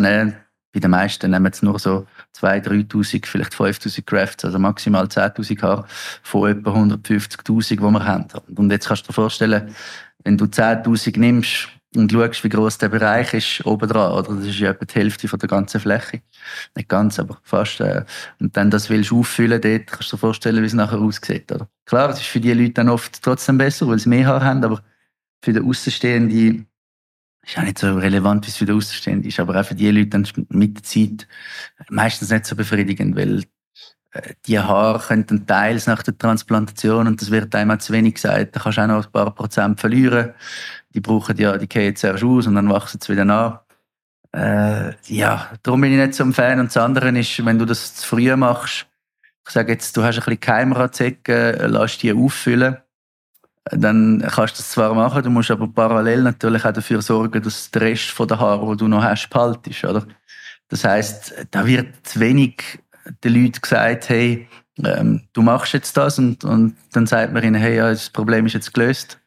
Bei den meisten nehmen es nur so 2.000, 3.000, vielleicht 5.000 Crafts, also maximal 10.000 Haare von etwa 150.000, die wir haben. Und jetzt kannst du dir vorstellen, wenn du 10.000 nimmst und schaust, wie groß der Bereich ist, oben dran, oder? Das ist ja etwa die Hälfte von der ganzen Fläche. Nicht ganz, aber fast. Äh, und dann das willst du auffüllen dort, kannst du dir vorstellen, wie es nachher aussieht, oder? Klar, es ist für die Leute dann oft trotzdem besser, weil sie mehr Haare haben, aber für den Außenstehenden ist auch nicht so relevant, wie es für den Außenstehenden ist, aber auch für die Leute dann mit der Zeit meistens nicht so befriedigend, weil äh, die Haare könnten teils nach der Transplantation, und das wird einmal zu wenig gesagt, da kannst du auch noch ein paar Prozent verlieren. Die brauchen ja, die gehen zuerst aus und dann wachsen sie wieder nach. Äh, ja, darum bin ich nicht so ein Fan. Und das andere ist, wenn du das zu früh machst, ich sage jetzt, du hast ein bisschen Keimradsäcke, lass die auffüllen dann kannst du das zwar machen, du musst aber parallel natürlich auch dafür sorgen, dass der Rest von der Haare, die du noch hast, behaltest, oder? Das heißt, da wird wenig den Leuten gesagt, hey, ähm, du machst jetzt das und, und dann sagt man ihnen, hey, ja, das Problem ist jetzt gelöst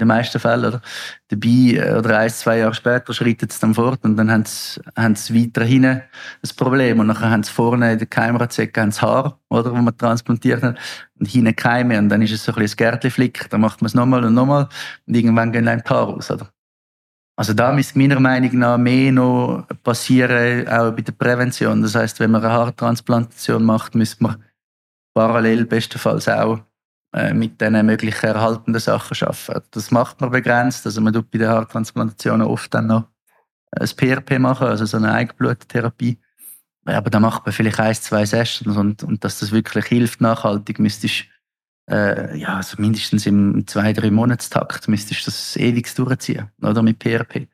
den meisten Fällen. Oder? Dabei, äh, oder ein, zwei Jahre später, schreitet es dann fort und dann haben sie, haben sie weiter hinten das Problem. Und dann haben sie vorne in der Keimratzecke das Haar, oder, wo man transplantiert hat, und hinten Keime. Und dann ist es so ein bisschen ein Gärtli-Flick. Dann macht man es nochmal und nochmal und irgendwann gehen die Haare raus. Oder? Also da müsste meiner Meinung nach mehr noch passieren, auch bei der Prävention. Das heißt, wenn man eine Haartransplantation macht, müsste man parallel bestenfalls auch mit diesen möglichen erhaltenen Sachen arbeiten. Das macht man begrenzt. Also man tut bei den Haartransplantationen oft dann noch ein PRP machen, also so eine Eigenbluttherapie. Aber da macht man vielleicht ein, zwei Sessions und, und dass das wirklich hilft nachhaltig, müsstest äh, ja, also mindestens im zwei, drei Monatstakt müsstest du das ewig durchziehen, oder mit PRP.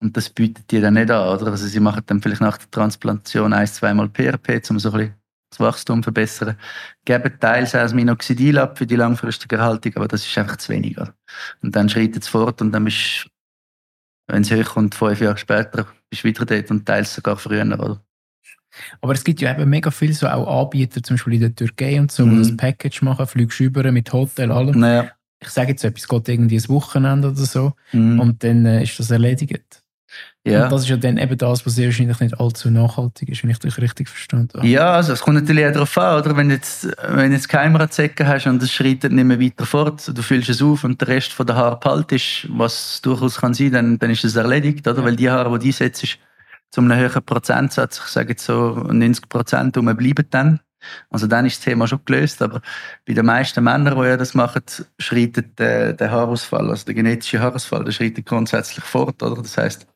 Und das bietet dir dann nicht an, oder? Also sie machen dann vielleicht nach der Transplantation ein, zweimal PRP, um so ein bisschen das Wachstum verbessern. Geben teils auch das Minoxidil ab für die langfristige Erhaltung, aber das ist einfach zu wenig. Und dann schreitet es fort und dann bist wenn es hochkommt, fünf Jahre später, bist du wieder dort und teils sogar früher, oder? Aber es gibt ja eben mega viele so auch Anbieter, zum Beispiel in der Türkei und so, mhm. die das Package machen, fliegst über mit Hotel, allem. Naja. Ich sage jetzt etwas, es geht irgendwie ein Wochenende oder so mhm. und dann äh, ist das erledigt. Ja. Und das ist ja dann eben das, was sehr wahrscheinlich nicht allzu nachhaltig ist, wenn ich dich richtig verstanden habe. Ja, also es kommt natürlich auch darauf an, oder? Wenn du jetzt, wenn jetzt Keimradsäcke hast und es schreitet nicht mehr weiter fort, du füllst es auf und der Rest von der Haare behaltest, was durchaus kann sein, dann, dann ist es erledigt, oder? Ja. Weil die Haare, die du einsetzt, zu einem höheren Prozentsatz, ich sage jetzt so 90 Prozent, bleiben dann. Also dann ist das Thema schon gelöst, aber bei den meisten Männern, die ja das machen, schreitet der, der Haarausfall, also der genetische Haarausfall, der schreitet grundsätzlich fort, oder? Das heißt,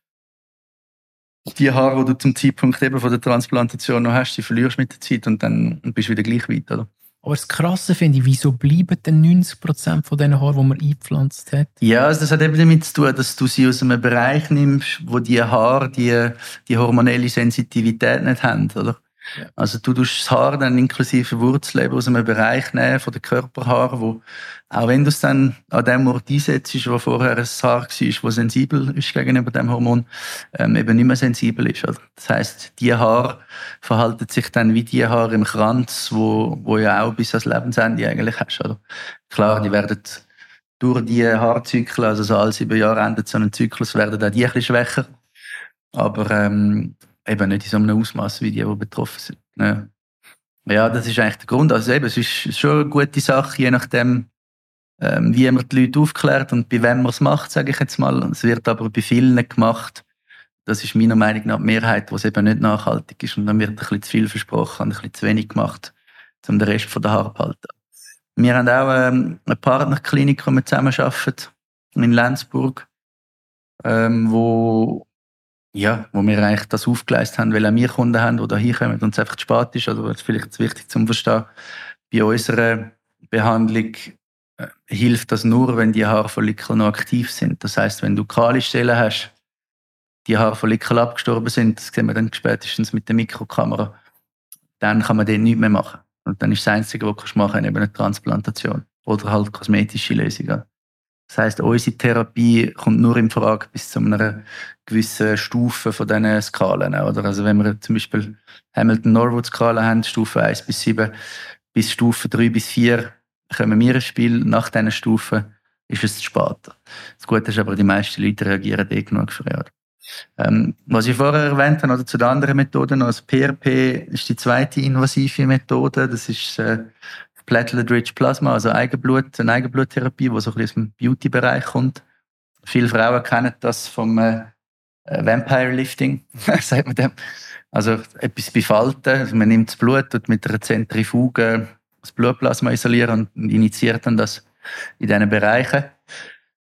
die Haare, die du zum Zeitpunkt eben von der Transplantation noch hast, die verlierst mit der Zeit und dann bist du wieder gleich weit, oder? Aber das Krasse finde ich, wieso bleiben denn 90% von diesen Haaren, die man eingepflanzt hat? Ja, also das hat eben damit zu tun, dass du sie aus einem Bereich nimmst, wo die Haare die, die hormonelle Sensitivität nicht haben, oder? Also du tust das Haar dann inklusive Wurzeln aus einem Bereich nehmen, von den Körperhaaren, wo, auch wenn du es dann an dem Ort einsetzt, wo vorher ein Haar war, das sensibel ist gegenüber dem Hormon, ähm, eben nicht mehr sensibel ist. Oder? Das heißt, die Haare verhalten sich dann wie die Haare im Kranz, wo, wo ja auch bis ans Lebensende eigentlich hast. Oder? Klar, die werden durch die Haarzyklen, also so alle sieben Jahre endet so ein Zyklus, werden auch die ein bisschen schwächer. Aber ähm, eben nicht in so einem Ausmaß wie die, die betroffen sind. Ja. ja, das ist eigentlich der Grund. Also eben, es ist schon eine gute Sache, je nachdem, ähm, wie man die Leute aufklärt und bei wem man es macht, sage ich jetzt mal. Es wird aber bei vielen gemacht. Das ist meiner Meinung nach die Mehrheit, wo es eben nicht nachhaltig ist. Und dann wird ein bisschen zu viel versprochen und ein bisschen zu wenig gemacht, um den Rest von der Haare zu halten. Wir haben auch ähm, eine Partnerklinik, wo wir zusammen arbeiten, in Lenzburg, ähm, wo ja, wo wir eigentlich das aufgeleistet haben, weil auch wir Kunden haben, die da hinkommen und es einfach zu spät ist, oder was vielleicht wichtig zum Verstehen. Bei unserer Behandlung äh, hilft das nur, wenn die Haarfollikel noch aktiv sind. Das heißt, wenn du kahle Stellen hast, die Haarfollikel abgestorben sind, das sehen wir dann spätestens mit der Mikrokamera, dann kann man den nicht mehr machen. Und dann ist das Einzige, was du machen kannst, eben eine Transplantation oder halt kosmetische Lösungen. Das heißt, unsere Therapie kommt nur in Frage bis zu einer gewissen Stufe von diesen Skalen. Oder? Also wenn wir zum Beispiel Hamilton-Norwood-Skala haben, Stufe 1 bis 7, bis Stufe 3 bis 4 kommen wir ins Spiel. Nach diesen Stufen ist es zu spät. Das Gute ist aber, die meisten Leute reagieren eh genug früher. Ähm, was ich vorher erwähnt habe, oder zu den anderen Methoden, also PRP ist die zweite invasive Methode. Das ist äh, Platelet-Rich Plasma, also Eigenblut, eine Eigenbluttherapie, die so ein bisschen aus dem Beauty-Bereich kommt. Viele Frauen kennen das vom äh, äh Vampire Lifting, sagt man dem. Also etwas befalten. Also man nimmt das Blut und mit einer Zentrifuge das Blutplasma isolieren und initiiert dann das in diesen Bereichen.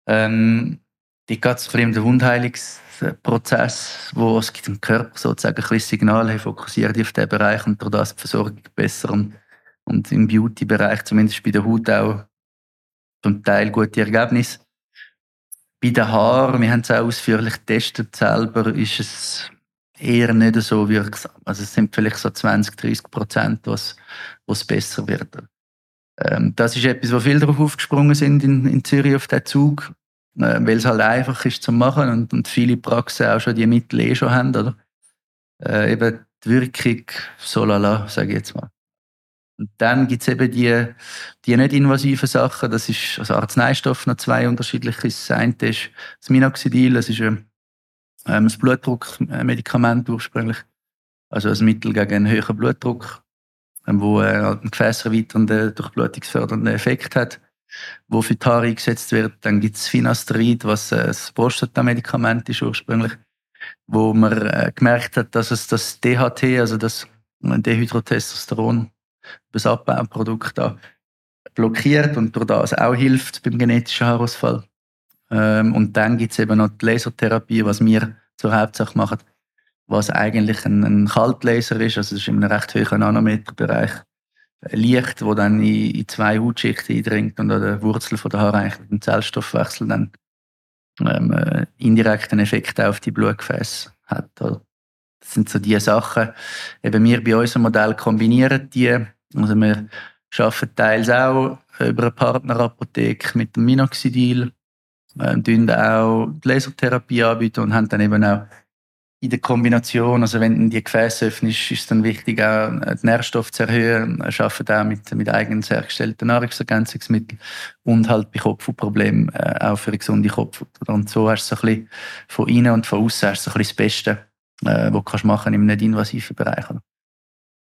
Ähm, die geht es um den Wundheilungsprozess, wo es gibt im Körper sozusagen ein Signal, hey, fokussiere dich auf diesen Bereich und durch das die Versorgung besser und im Beauty-Bereich, zumindest bei der Haut auch zum Teil gute Ergebnisse. Bei den Haaren, wir haben es auch ausführlich getestet selber, ist es eher nicht so wirksam. Also es sind vielleicht so 20, 30 Prozent, was, was besser wird. Ähm, das ist etwas, wo viele darauf aufgesprungen sind in, in Zürich auf den Zug, äh, weil es halt einfach ist zu machen und, und viele Praxen auch schon die Mittel eh schon haben, oder? Äh, eben die Wirkung, so lala, sage ich jetzt mal. Und dann gibt es eben die, die nicht invasiven Sachen. Das ist also Arzneistoff noch zwei unterschiedliche. Das eine ist das Minoxidil, das ist ein, ähm, ein Blutdruckmedikament ursprünglich. Also ein Mittel gegen einen höheren Blutdruck, ähm, wo äh, einen gefäßerweiternden, durchblutungsfördernden Effekt hat, wo für die Haare eingesetzt wird. Dann gibt es Finasterid, was äh, das Prostatamedikament ist ursprünglich, wo man äh, gemerkt hat, dass es das DHT, also das Dehydrotestosteron, das Abbauprodukt da blockiert und durch das auch hilft beim genetischen Haarausfall. Ähm, und dann gibt es eben noch die Lasertherapie, was wir zur Hauptsache machen, was eigentlich ein, ein Kaltlaser ist, also das ist in einem recht hohen Nanometerbereich. Licht, wo dann in, in zwei Hautschichten eindringt und an der Wurzel von der Haare eigentlich dem Zellstoffwechsel dann ähm, äh, indirekten Effekt auf die Blutgefäße hat. Oder? Das sind so die Sachen. Eben wir bei unserem Modell kombinieren die. Also wir arbeiten teils auch über eine Partnerapotheke mit dem Minoxidil, ähm, auch die Lasertherapie anbieten und haben dann eben auch in der Kombination, also wenn die Gefäße öffnest, ist es dann wichtig, auch den Nährstoff zu erhöhen. Wir arbeiten auch mit, mit eigens hergestellten Nahrungsergänzungsmitteln und halt bei Kopfproblemen äh, auch für gesunde Kopfhaut. Und so hast du so ein bisschen von innen und von außen hast du so ein bisschen das Beste äh, wo kannst machen im nicht invasiven Bereich.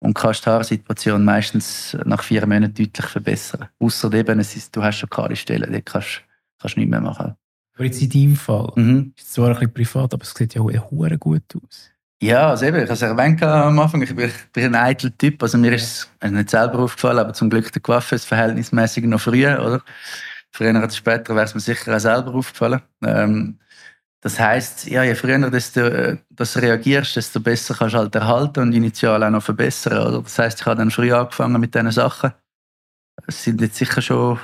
Und kannst die Haarsituation meistens nach vier Monaten deutlich verbessern. Außer eben, es ist, du hast schon kahle Stellen, dort kannst du nichts mehr machen. Aber jetzt in deinem Fall, mhm. ist zwar ein bisschen privat, aber es sieht ja auch gut aus. Ja, also eben, ich habe es erwähnt am Anfang, ich bin, ich bin ein eitler Typ. Also mir ist es nicht selber aufgefallen, aber zum Glück der Coiffeur ist verhältnismäßig noch früher, oder? Früher oder später wäre es mir sicher auch selber aufgefallen. Ähm, das heisst, ja, je früher desto, äh, das reagierst, desto besser kannst du halt erhalten und initial auch noch verbessern. Oder? Das heisst, ich habe dann früh angefangen mit diesen Sachen. Es sind jetzt sicher schon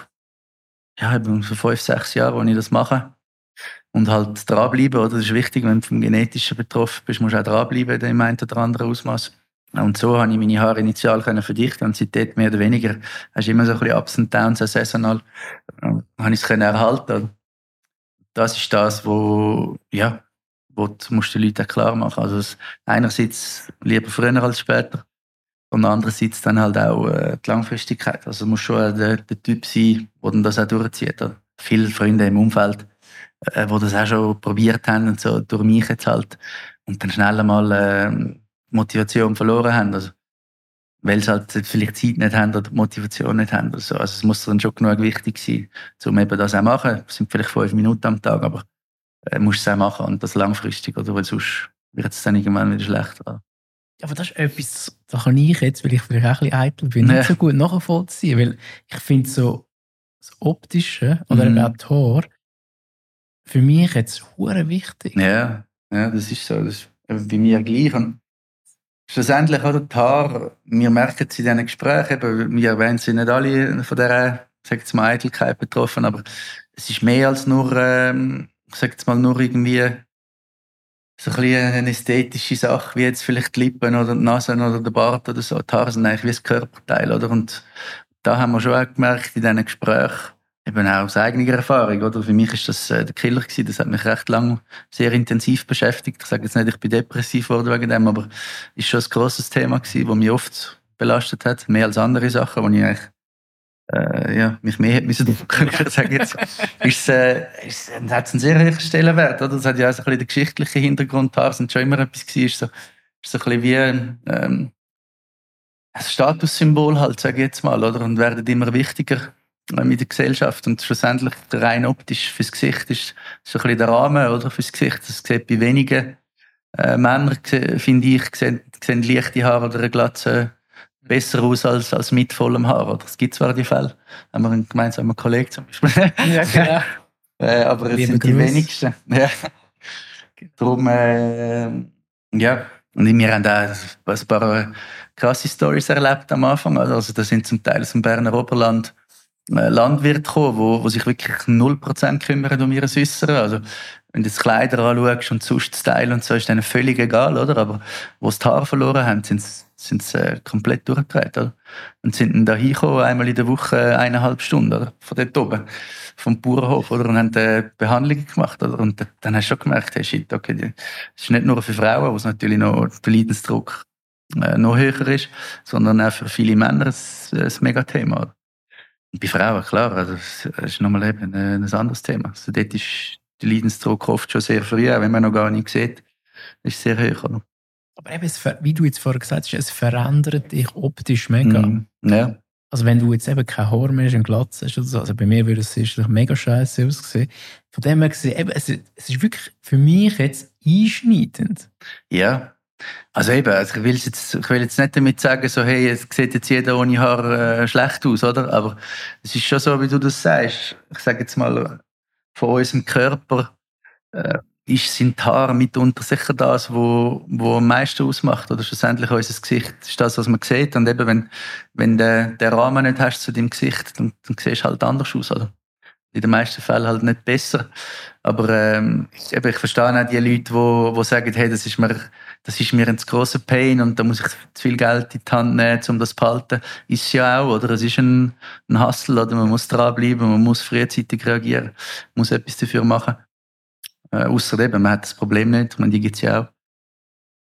ja, so fünf, sechs Jahre, wo ich das mache. Und halt dranbleiben, oder? Das ist wichtig, wenn du vom Genetischen betroffen bist, musst du auch dranbleiben im einen oder anderen Ausmaß. Und so habe ich meine Haare initial verdichten und seitdem mehr oder weniger hast du immer so ein bisschen Ups und Downs, saisonal, habe ich es können erhalten. Das ist das, wo, ja, wo du den Leuten klar machen. Also einerseits lieber früher als später und andererseits dann halt auch äh, die Langfristigkeit. Also muss schon der, der Typ sein, der dann das auch durchzieht. Oder? Viele Freunde im Umfeld, äh, die das auch schon probiert haben und so durch mich jetzt halt und dann schnell einmal äh, Motivation verloren haben. Also, weil sie halt vielleicht Zeit nicht haben oder Motivation nicht haben. Also, also es muss dann schon genug wichtig sein, um eben das auch machen. Es sind vielleicht fünf Minuten am Tag, aber äh, musst es auch machen und das langfristig, oder? Weil sonst wird es dann irgendwann wieder schlecht. Ja, aber das ist etwas, da kann ich jetzt, weil ich vielleicht auch ein bisschen eitel bin, nicht so gut nachvollziehen, weil ich finde so das Optische oder mhm. auch Haar für mich jetzt hure wichtig. Ja, ja, das ist so. Das ist bei mir gleich. Und schlussendlich, oder, die Haare, wir merken es in diesen Gesprächen, eben, wir erwähnen sie nicht alle von dieser, sag jetzt mal, Eitelkeit betroffen, aber es ist mehr als nur, ähm, sag jetzt mal, nur irgendwie so ein bisschen eine ästhetische Sache, wie jetzt vielleicht die Lippen oder die Nase oder der Bart oder so. Die Haare sind eigentlich wie ein Körperteil, oder? Und da haben wir schon auch gemerkt in diesen Gesprächen, eben auch aus eigener Erfahrung, oder? Für mich ist das äh, der Killer gewesen. Das hat mich recht lange sehr intensiv beschäftigt. Ich sage jetzt nicht, ich bin depressiv geworden wegen dem, aber ist schon ein grosses Thema gewesen, das mich oft belastet hat. Mehr als andere Sachen, wo ich eigentlich äh, ja, mich mehr hätte müssen kümmern, sage jetzt, ist, äh, ist, hat einen sehr hohen Stellenwert, oder? Das hat ja auch so ein den geschichtlichen Hintergrund, Haare sind schon immer etwas gewesen, ist so, ist so ein wie, ähm, ein Statussymbol halt, sage ich jetzt mal, oder? Und werden immer wichtiger mit der Gesellschaft. Und schlussendlich rein optisch fürs Gesicht ist so ein bisschen der Rahmen oder, fürs Gesicht. Das sieht bei wenigen äh, Männern, finde ich, sehen, sehen leichte Haare oder eine Glatze besser aus als, als mit vollem Haar. Oder? Es gibt zwar die Fälle, haben wir einen gemeinsamen Kollegen zum Beispiel. Ja, genau. äh, aber es sind die wenigsten. Ja. Darum, äh, ja. Und wir haben auch ein paar krasse Stories erlebt am Anfang. Also, das sind zum Teil aus dem Berner Oberland äh, Landwirte kommen, wo, wo sich wirklich 0% kümmern um ihre Äußere. Also, wenn du jetzt Kleider anschaust und sonst Style und so, ist denen völlig egal, oder? Aber wo sie die Haare verloren haben, sind sie äh, komplett durchgedreht, oder? Und sind dann da hingekommen, einmal in der Woche äh, eineinhalb Stunden, oder? Von dort oben, vom Bauernhof, oder? Und haben äh, Behandlungen gemacht, oder? Und dann hast du schon gemerkt, hey, shit, okay, das ist nicht nur für Frauen, wo es natürlich noch der Leidensdruck äh, noch höher ist, sondern auch für viele Männer ein, ein Megathema, oder? Bei Frauen, klar, also das ist nochmal eben ein anderes Thema. Also dort ist der Leidensdruck oft schon sehr früh, auch wenn man noch gar nicht sieht, ist sehr hoch. Oder? Aber eben, wie du jetzt vorher gesagt hast, es verändert dich optisch mega. Mm, ja. Also wenn du jetzt eben kein Haar mehr hast und Glatz hast oder so, also bei mir würde es mega scheiße aussehen. Von dem her gesehen, eben, es, es ist wirklich für mich jetzt einschneidend. Ja, also eben, also ich, will jetzt, ich will jetzt nicht damit sagen, so, hey, es sieht jetzt jeder ohne Haar äh, schlecht aus, oder? Aber es ist schon so, wie du das sagst. Ich sage jetzt mal, von unserem Körper äh, ist, sind die Haare mitunter sicher das, wo, wo am meisten ausmacht. Oder schlussendlich unser Gesicht ist das, was man sieht. Und eben, wenn, wenn du den Rahmen nicht hast zu deinem Gesicht, dann, dann siehst du halt anders aus, oder? In den meisten Fällen halt nicht besser. Aber ähm, ich, eben, ich verstehe auch die Leute, die, die sagen, hey, das ist mir, das ist mir ein zu grosser Pain und da muss ich zu viel Geld in die Hand nehmen, um das zu behalten. Ist es ja auch, oder? Es ist ein, ein Hustle, oder? Man muss dranbleiben, man muss frühzeitig reagieren, muss etwas dafür machen. Äh, Außer eben, man hat das Problem nicht, ich meine, die gibt es ja auch.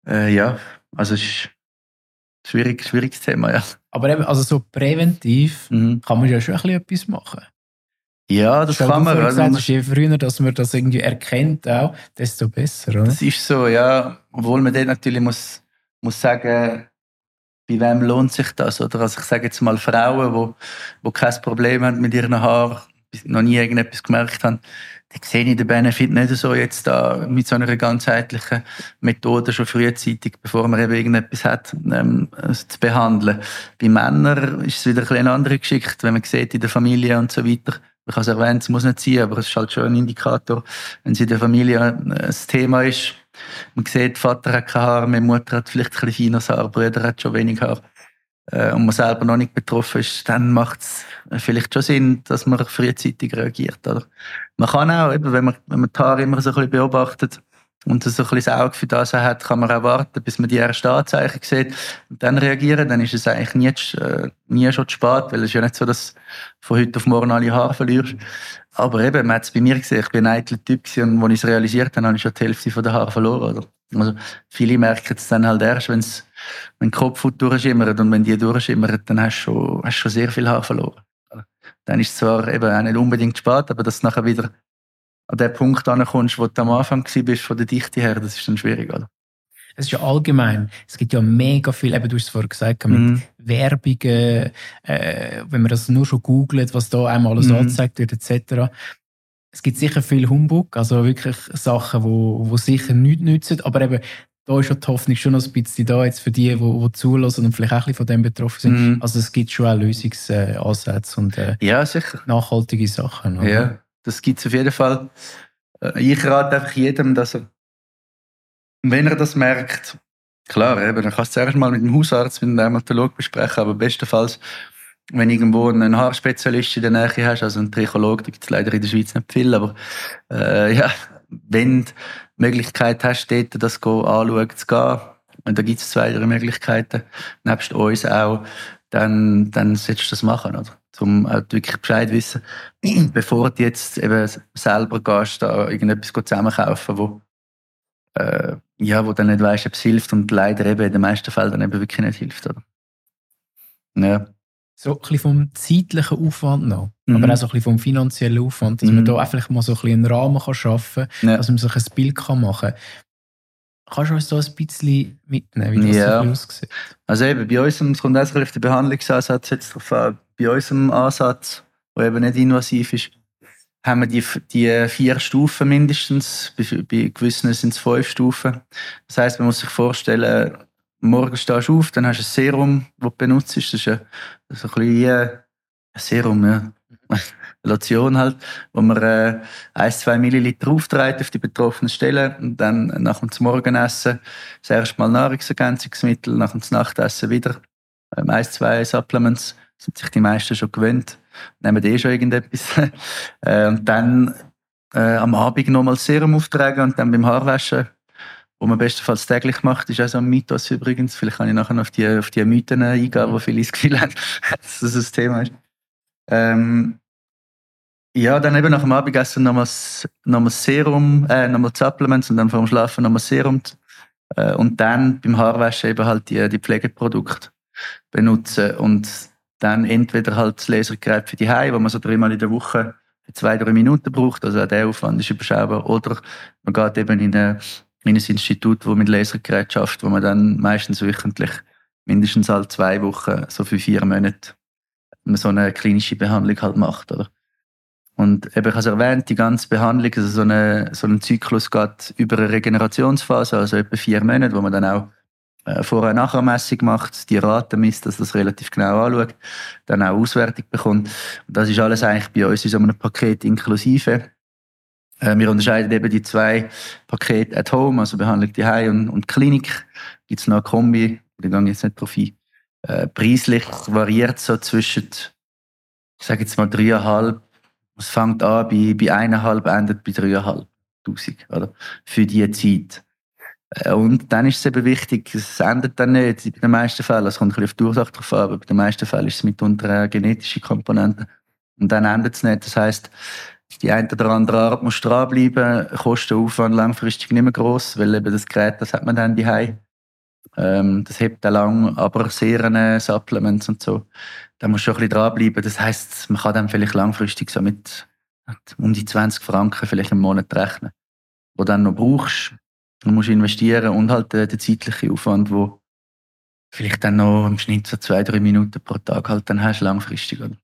Äh, ja, also es ist ein schwierig, schwieriges Thema, ja. Aber eben, also so präventiv mhm. kann man ja schon ein bisschen etwas machen. Ja, das kann man. Also, gesagt, je früher, dass man das irgendwie erkennt, auch, desto besser, oder? Das ist so, ja. Obwohl man dann natürlich muss, muss sagen, bei wem lohnt sich das, oder? Also ich sage jetzt mal Frauen, die, die kein Problem haben mit ihren Haaren, noch nie irgendetwas gemerkt haben, dann sehe ich den Benefit nicht so jetzt da mit so einer ganzheitlichen Methode schon frühzeitig, bevor man eben irgendetwas hat, ähm, zu behandeln. Bei Männern ist es wieder ein eine andere Geschichte, wenn man sieht in der Familie und so weiter. Ich habe es erwähnt, es muss nicht sein, aber es ist halt schon ein Indikator, wenn es in der Familie ein Thema ist. Man sieht, Vater hat kein Haar, meine Mutter hat vielleicht ein bisschen feines Haar, Bruder hat schon wenig Haar äh, und man selber noch nicht betroffen ist, dann macht es vielleicht schon Sinn, dass man frühzeitig reagiert. Oder? Man kann auch, wenn, man, wenn man die Haare immer so ein bisschen beobachtet und so ein bisschen das Auge für das hat, kann man auch warten, bis man die ersten Anzeichen sieht und dann reagieren. Dann ist es eigentlich nie, äh, nie schon zu spät, weil es ist ja nicht so, dass du von heute auf morgen alle Haare verlierst. Aber eben, man hat es bei mir gesehen, ich bin ein eitler Typ und als ich es realisiert habe, habe ich schon die Hälfte der Haare verloren. Oder? Also, viele merken es dann halt erst, wenn's, wenn der Kopf durchschimmert und wenn die durchschimmert, dann hast du schon, hast schon sehr viel Haar verloren. Dann ist es zwar eben auch nicht unbedingt spät, aber dass du nachher wieder an den Punkt ankommst, wo du am Anfang bist von der Dichte her, das ist dann schwierig, oder? Es ist ja allgemein. Es gibt ja mega viel, eben du hast es vorher gesagt, mit mm. Werbungen, äh, wenn man das nur schon googelt, was da einmal alles mm. angezeigt wird, etc. Es gibt sicher viel Humbug, also wirklich Sachen, wo, wo sicher nichts nützen, aber eben, da ist schon die Hoffnung schon noch ein bisschen da, jetzt für die, die, die zulassen und vielleicht auch ein bisschen von dem betroffen sind. Mm. Also es gibt schon auch Lösungsansätze und äh, ja, sicher. nachhaltige Sachen. Oder? Ja, das gibt es auf jeden Fall. Äh, ich rate einfach jedem, dass er, wenn er das merkt, klar, eben, dann kannst du zuerst mal mit dem Hausarzt, mit dem Dermatologen besprechen, aber bestenfalls wenn irgendwo einen Haarspezialist in der Nähe hast, also einen Trichologe, da gibt es leider in der Schweiz nicht viel, aber äh, ja, wenn du die Möglichkeit hast, dort das anschauen zu gehen, und da gibt es zwei, drei Möglichkeiten, nebst uns auch, dann, dann solltest du das machen, oder? Um halt wirklich Bescheid wissen, bevor du jetzt eben selber gehst, da irgendetwas zusammenkaufen, wo, äh, ja, wo dann nicht weißt, ob es hilft und leider eben in den meisten Fällen dann eben wirklich nicht hilft, oder? Ja so ein bisschen vom zeitlichen Aufwand noch, mhm. aber auch so ein bisschen vom finanziellen Aufwand, dass mhm. man da einfach mal so ein bisschen einen Rahmen kann schaffen kann, ja. dass man sich ein Bild kann machen kann. Kannst du uns da ein bisschen mitnehmen, wie das ja. so aussieht? Also eben, bei uns, es kommt auch auf den Behandlungsansatz jetzt drauf an, bei unserem Ansatz, der eben nicht invasiv ist, haben wir die, die vier Stufen mindestens, bei, bei gewissen sind es fünf Stufen. Das heißt, man muss sich vorstellen, morgen stehst du auf, dann hast du ein Serum, das du benutzt. Das ist ein, so ein bisschen wie ein Serum, ja. Lotion halt, wo man äh, 1, 2 Milliliter aufträgt auf die betroffenen Stellen und dann nach dem Morgenessen das erste Mal Nahrungsergänzungsmittel, nach dem Nachtessen wieder ähm, 1, 2 Supplements, sind sich die meisten schon gewöhnt, nehmen eh schon irgendetwas. äh, und dann äh, am Abend nochmal Serum auftragen und dann beim Haarwaschen wo man bestenfalls täglich macht, ist auch so ein Mythos übrigens. Vielleicht kann ich nachher auf die, auf die Mythen eingehen, wo viele das Gefühl haben, dass das ein Thema ist. Ähm, ja, dann eben nach dem Abendessen nochmal, nochmal Serum, äh, nochmal Supplements und dann vor dem Schlafen nochmal Serum. Äh, und dann beim Haarwaschen eben halt die, die Pflegeprodukte benutzen und dann entweder halt das Lasergerät für die Hause, wo man so dreimal in der Woche zwei, drei Minuten braucht, also auch der Aufwand ist überschaubar, oder man geht eben in eine in ein Institut, wo mit Lasergerät schafft, wo man dann meistens wöchentlich mindestens alle zwei Wochen, so für vier Monate, so eine klinische Behandlung halt macht, oder? Und eben, ich habe es erwähnt, die ganze Behandlung, also so, eine, so ein Zyklus geht über eine Regenerationsphase, also etwa vier Monate, wo man dann auch äh, vorher nachher macht, die Raten misst, dass das relativ genau anschaut, dann auch Auswertung bekommt. Und das ist alles eigentlich bei uns in so einem Paket inklusive. Äh, wir unterscheiden eben die zwei Pakete at home, also Behandlung die und, und Klinik. Gibt es noch eine Kombi, da gehe jetzt nicht drauf ein. Äh, preislich variiert so zwischen, ich sage jetzt mal dreieinhalb, es fängt an bei, bei eineinhalb, endet bei dreieinhalb Tausend, oder? Für die Zeit. Äh, und dann ist es eben wichtig, es endet dann nicht, bei den meisten Fällen, es kommt ein bisschen auf die Ursache drauf an, aber bei den meisten Fällen ist es mitunter eine genetische Komponente. Und dann endet es nicht. Das heißt, die eine oder andere Art muss dranbleiben, Kostenaufwand langfristig nicht mehr gross, weil eben das Gerät, das hat man dann die ähm, Das hebt dann lang, aber Serien, Supplements und so, da muss schon ein bisschen dranbleiben. Das heisst, man kann dann vielleicht langfristig so mit um die 20 Franken vielleicht im Monat rechnen, wo dann noch brauchst. Du musst investieren und halt den, den zeitlichen Aufwand, wo vielleicht dann noch im Schnitt so zwei, drei Minuten pro Tag halt dann hast langfristig. Oder?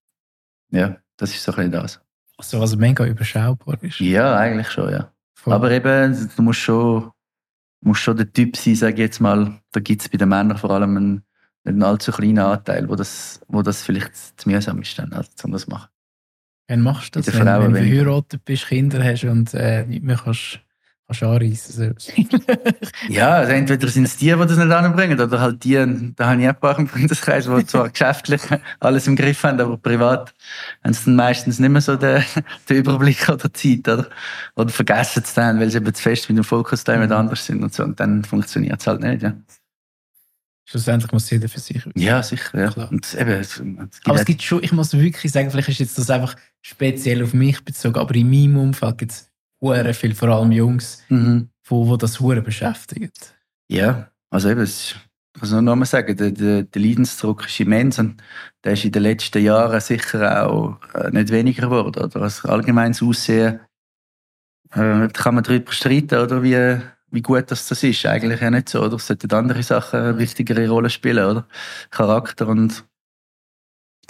Ja, das ist so ein bisschen das. Also was mega überschaubar ist. Ja, eigentlich schon, ja. Voll. Aber eben, du musst schon, musst schon der Typ sein, sage ich jetzt mal, da gibt es bei den Männern vor allem einen, einen allzu kleinen Anteil, wo das, wo das vielleicht zu mühsam ist, dann, also, um das zu machen. Wann machst du das, wenn, wenn du verheiratet bist, Kinder hast und äh, nicht mehr kannst kannst anreissen. ja, also entweder sind es die, die das nicht anbringen, oder halt die, da habe ich auch ein paar im Freundeskreis, die zwar geschäftlich alles im Griff haben, aber privat haben sie dann meistens nicht mehr so den, den Überblick oder Zeit, oder? Oder vergessen es dann, weil sie eben zu fest mit dem Fokus da mhm. anders sind und so, und dann funktioniert es halt nicht, ja. Schlussendlich muss jeder für sich. Ja, sicher, ja. Klar. Und eben, es, es aber es gibt schon, ich muss wirklich sagen, vielleicht ist jetzt das einfach speziell auf mich bezogen, aber in meinem Umfeld gibt es hure viel, vor allem Jungs, mhm. wo, wo das hure beschäftigt. Ja, also eben, es, ich muss noch mal sagen, der, der, der Leidensdruck ist immens und der ist in den letzten Jahren sicher auch äh, nicht weniger geworden. Oder als allgemeines Aussehen äh, kann man darüber streiten, oder wie, wie gut das, das ist. Eigentlich ja nicht so, oder? Es sollten andere Sachen eine wichtigere Rolle spielen, oder? Charakter und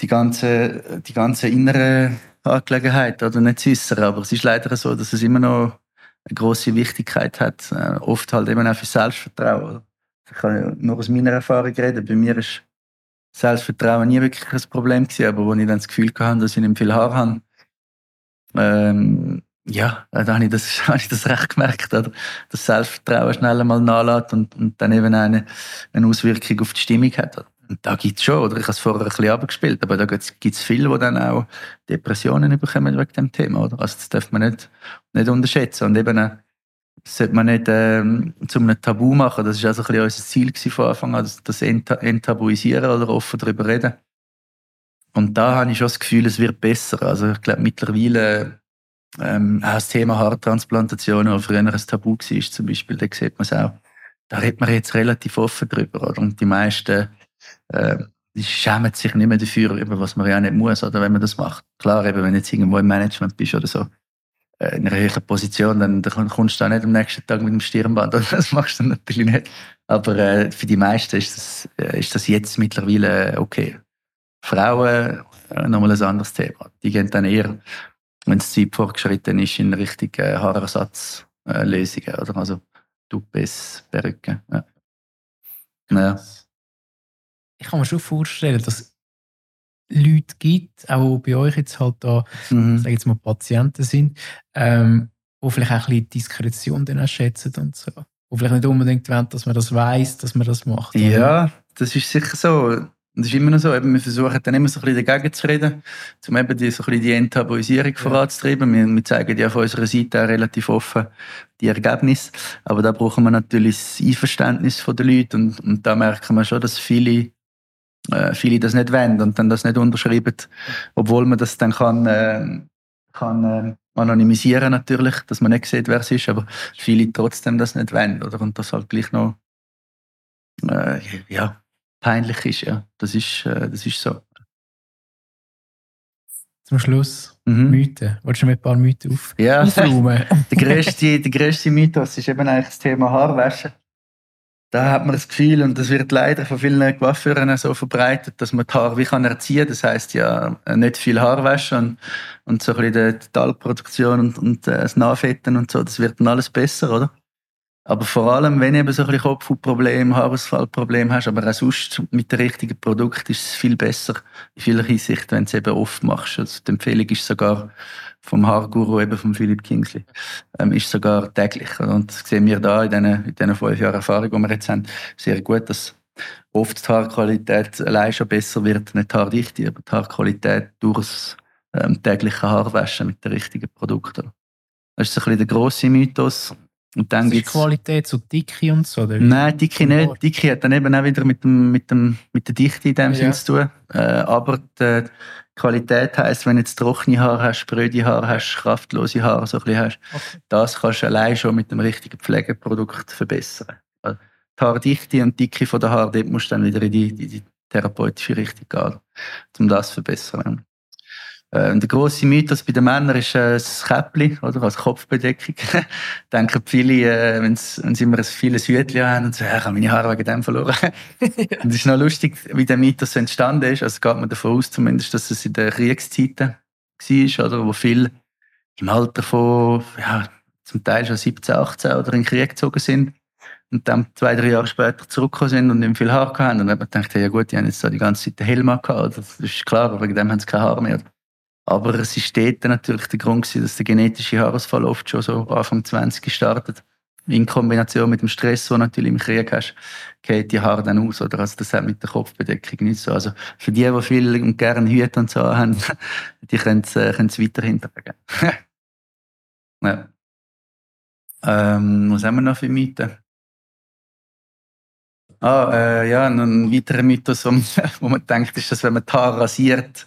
die ganze, die ganze innere Angelegenheit oder nicht süßer, aber es ist leider so, dass es immer noch eine große Wichtigkeit hat. Äh, oft halt eben auch für Selbstvertrauen. Ich kann nur aus meiner Erfahrung reden. Bei mir ist Selbstvertrauen nie wirklich ein Problem gewesen, aber wenn ich dann das Gefühl hatte, dass ich nicht viel Haar habe, ähm, ja, da habe ich das, habe ich das recht gemerkt, oder? dass Selbstvertrauen schnell einmal nachlässt und, und dann eben eine, eine Auswirkung auf die Stimmung hat. Oder? Und da gibt es schon, oder ich habe es vorher ein bisschen abgespielt, aber da gibt es viele, die dann auch Depressionen bekommen wegen dem Thema. Oder? Also das darf man nicht, nicht unterschätzen. Und eben das sollte man nicht ähm, zu einem Tabu machen. Das war also ein bisschen unser Ziel von Anfang an, das, das enttabuisieren oder offen darüber reden. Und da habe ich schon das Gefühl, es wird besser. Also ich glaube mittlerweile ähm, auch das Thema Haartransplantation, das früher ein Tabu war, zum Beispiel, da sieht man es auch. Da redet man jetzt relativ offen drüber. Oder? Und die meisten äh, schämen sich nicht mehr dafür, was man ja nicht muss, oder wenn man das macht. Klar, eben, wenn du jetzt irgendwo im Management bist oder so, äh, in einer höheren Position, dann, dann kommst du da nicht am nächsten Tag mit dem Stirnband. Das machst du natürlich nicht. Aber äh, für die meisten ist das, äh, ist das jetzt mittlerweile okay. Frauen, äh, nochmal ein anderes Thema. Die gehen dann eher, wenn es Zeit vorgeschritten ist, in Richtung äh, Haarersatzlösungen. Äh, oder? Also Dupes, Perücken. Ja. ja ich kann mir schon vorstellen, dass es Leute gibt, auch bei euch jetzt halt da, mhm. sag jetzt mal Patienten sind, ähm, wo vielleicht auch ein bisschen Diskretion dann auch schätzen und so. Wo vielleicht nicht unbedingt wollen, dass man das weiß, dass man das macht. Ja, das ist sicher so. Das ist immer noch so, eben, wir versuchen dann immer so ein bisschen dagegen zu reden, um eben die, so ein bisschen die Enttabuisierung ja. voranzutreiben. Wir, wir zeigen ja von unserer Seite auch relativ offen die Ergebnisse, aber da brauchen wir natürlich das Einverständnis der Leute und, und da merken wir schon, dass viele äh, viele das nicht wollen und dann das nicht unterschreiben, obwohl man das dann kann, äh, kann äh, anonymisieren natürlich, dass man nicht sieht, wer es ist, aber viele trotzdem das nicht wollen, oder? Und das halt gleich noch äh, ja, peinlich ist, ja. Das ist, äh, das ist so. Zum Schluss mhm. Mythen. Wolltest du mir ein paar Mythen auf ja. aufräumen? der, grösste, der grösste Mythos ist eben eigentlich das Thema Haarwäsche da hat man das Gefühl, und das wird leider von vielen Coiffeuren so verbreitet, dass man die Haare wie kann erziehen. Das heißt ja nicht viel Haarwäsche und, und so ein bisschen die Talproduktion und, und äh, das Nachfetten und so, das wird dann alles besser, oder? Aber vor allem, wenn du eben so ein bisschen Kopfproblem, Haarausfallproblem hast, aber auch sonst mit dem richtigen Produkt ist es viel besser in vieler Hinsicht, wenn du es eben oft machst. Also die Empfehlung ist sogar vom Haarguru, eben von Philipp Kingsley, ähm, ist sogar täglich. Und das sehen wir da in diesen, in diesen fünf Jahren Erfahrung, die wir jetzt haben, sehr gut, dass oft die Haarqualität allein schon besser wird, nicht die Haardichte, aber die Haarqualität durch das ähm, tägliche Haarwaschen mit den richtigen Produkten. Das ist so ein bisschen der grosse Mythos. Und dann das ist Qualität, so Dicke und so? Oder? Nein, Dicke nicht. Dicke hat dann eben auch wieder mit, dem, mit, dem, mit der Dichte in dem ja. Sinn zu tun. Äh, aber die Qualität heisst, wenn du jetzt trockene Haare hast, spröde Haare hast, kraftlose Haare so ein bisschen hast, okay. das kannst du allein schon mit dem richtigen Pflegeprodukt verbessern. Also die Haardichte und Dicke von der Haare, dort musst du dann wieder in die, die, die therapeutische Richtung gehen, um das zu verbessern. Äh, der grosse Mythos bei den Männern ist äh, das Käppli, oder als Kopfbedeckung. Denken viele, äh, wenn sie immer ein vieles Hütchen haben und so, ich habe meine Haare wegen dem verloren. und es ist noch lustig, wie der Mythos entstanden ist. Also geht man davon aus zumindest, dass es in den Kriegszeiten war, oder, wo viel im Alter von, ja, zum Teil schon 17, 18 oder in den Krieg gezogen sind und dann zwei, drei Jahre später zurückgekommen sind und nicht viel Haar hatten. Und dann hat man gedacht, ja gut, die haben jetzt so die ganze Zeit den Helm gehabt, das ist klar, wegen dem haben sie kein Haar mehr. Aber es ist dort natürlich der Grund gewesen, dass der genetische Haarausfall oft schon so Anfang 20 startet. In Kombination mit dem Stress, den du natürlich im Krieg hast, geht die Haare dann aus. Oder? Also das hat mit der Kopfbedeckung nicht so. Also für die, die viel und gerne Hüte und so haben, die können äh, es weiterhin tragen. ja. Ähm, was haben wir noch für Mythen? Ah, äh, ja, ein weiterer Mythos, wo man denkt, ist, dass wenn man die Haare rasiert,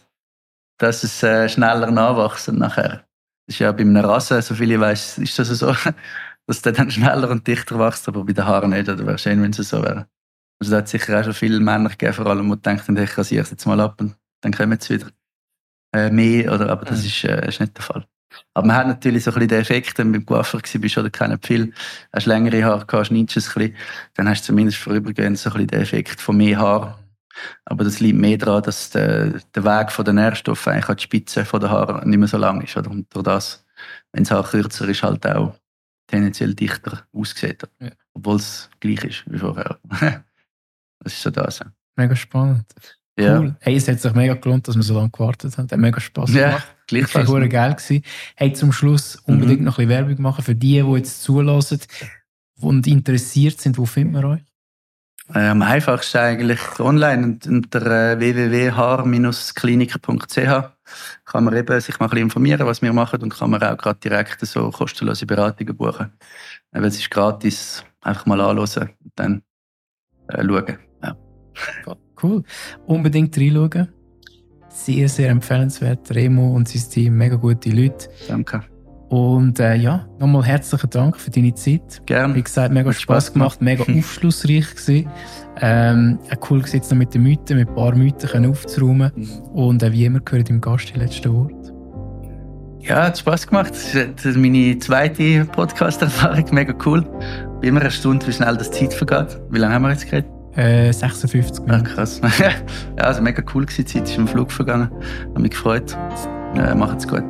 dass es äh, schneller nachwachsen nachher. Das ist ja bei einem Rasen, so viel ich weiß, ist das so, dass der dann schneller und dichter wächst, aber bei den Haaren nicht. Oder wäre schön, wenn es so wäre. Also da hat sicher auch schon viele Männer gegeben, vor allem, die denken, ich rasiere es jetzt mal ab und dann kommen sie wieder äh, mehr, oder, aber das ist, äh, ist nicht der Fall. Aber man hat natürlich so ein bisschen den Effekt, wenn du beim Coiffeur bist oder keinen viel, hast längere Haare gehabt, schneidest es ein bisschen, dann hast du zumindest vorübergehend so ein bisschen den Effekt von mehr Haar. Aber das liegt mehr daran, dass der, der Weg von den Nährstoffen eigentlich an die Spitze von den Haaren nicht mehr so lang ist. Oder? Und durch das, wenn das Haar kürzer ist, halt auch tendenziell dichter aussieht. Ja. Obwohl es gleich ist wie vorher. das ist so das. Mega spannend. Ja. Cool. Hey, es hat sich mega gelohnt, dass wir so lange gewartet haben. Hat mega Spaß gemacht. Ja, gleichfalls. War geil gewesen. Hey, zum Schluss unbedingt mhm. noch ein bisschen Werbung machen für die, die jetzt zulassen und interessiert sind. Wo finden wir euch? Äh, am einfachsten eigentlich online unter äh, www.haar-klinik.ch kann man eben sich mal ein bisschen informieren, was wir machen und kann man auch gerade direkt so kostenlose Beratungen buchen. Weil es ist gratis, einfach mal anschauen und dann äh, schauen. Ja. Cool. Unbedingt reinschauen. Sehr, sehr empfehlenswert. Remo und sein Team, mega gute Leute. Danke. Und äh, ja, nochmal herzlichen Dank für deine Zeit. Gerne. Wie gesagt, mega Spaß, Spaß gemacht, mega aufschlussreich gewesen. Ähm, cool gewesen, jetzt noch mit den Mythen, mit ein paar Mythen können aufzuräumen. Mhm. Und äh, wie immer gehört im Gast die letzten Worte. Ja, hat Spaß gemacht. Das ist meine zweite Podcast-Erfahrung, mega cool. Bin immer erstaunt, wie schnell das Zeit vergeht. Wie lange haben wir jetzt geredet? Äh, 56 Minuten. Ach, krass. ja, also mega cool gewesen. Die Zeit ist im Flug vergangen. Hat mich gefreut. Äh, macht's gut.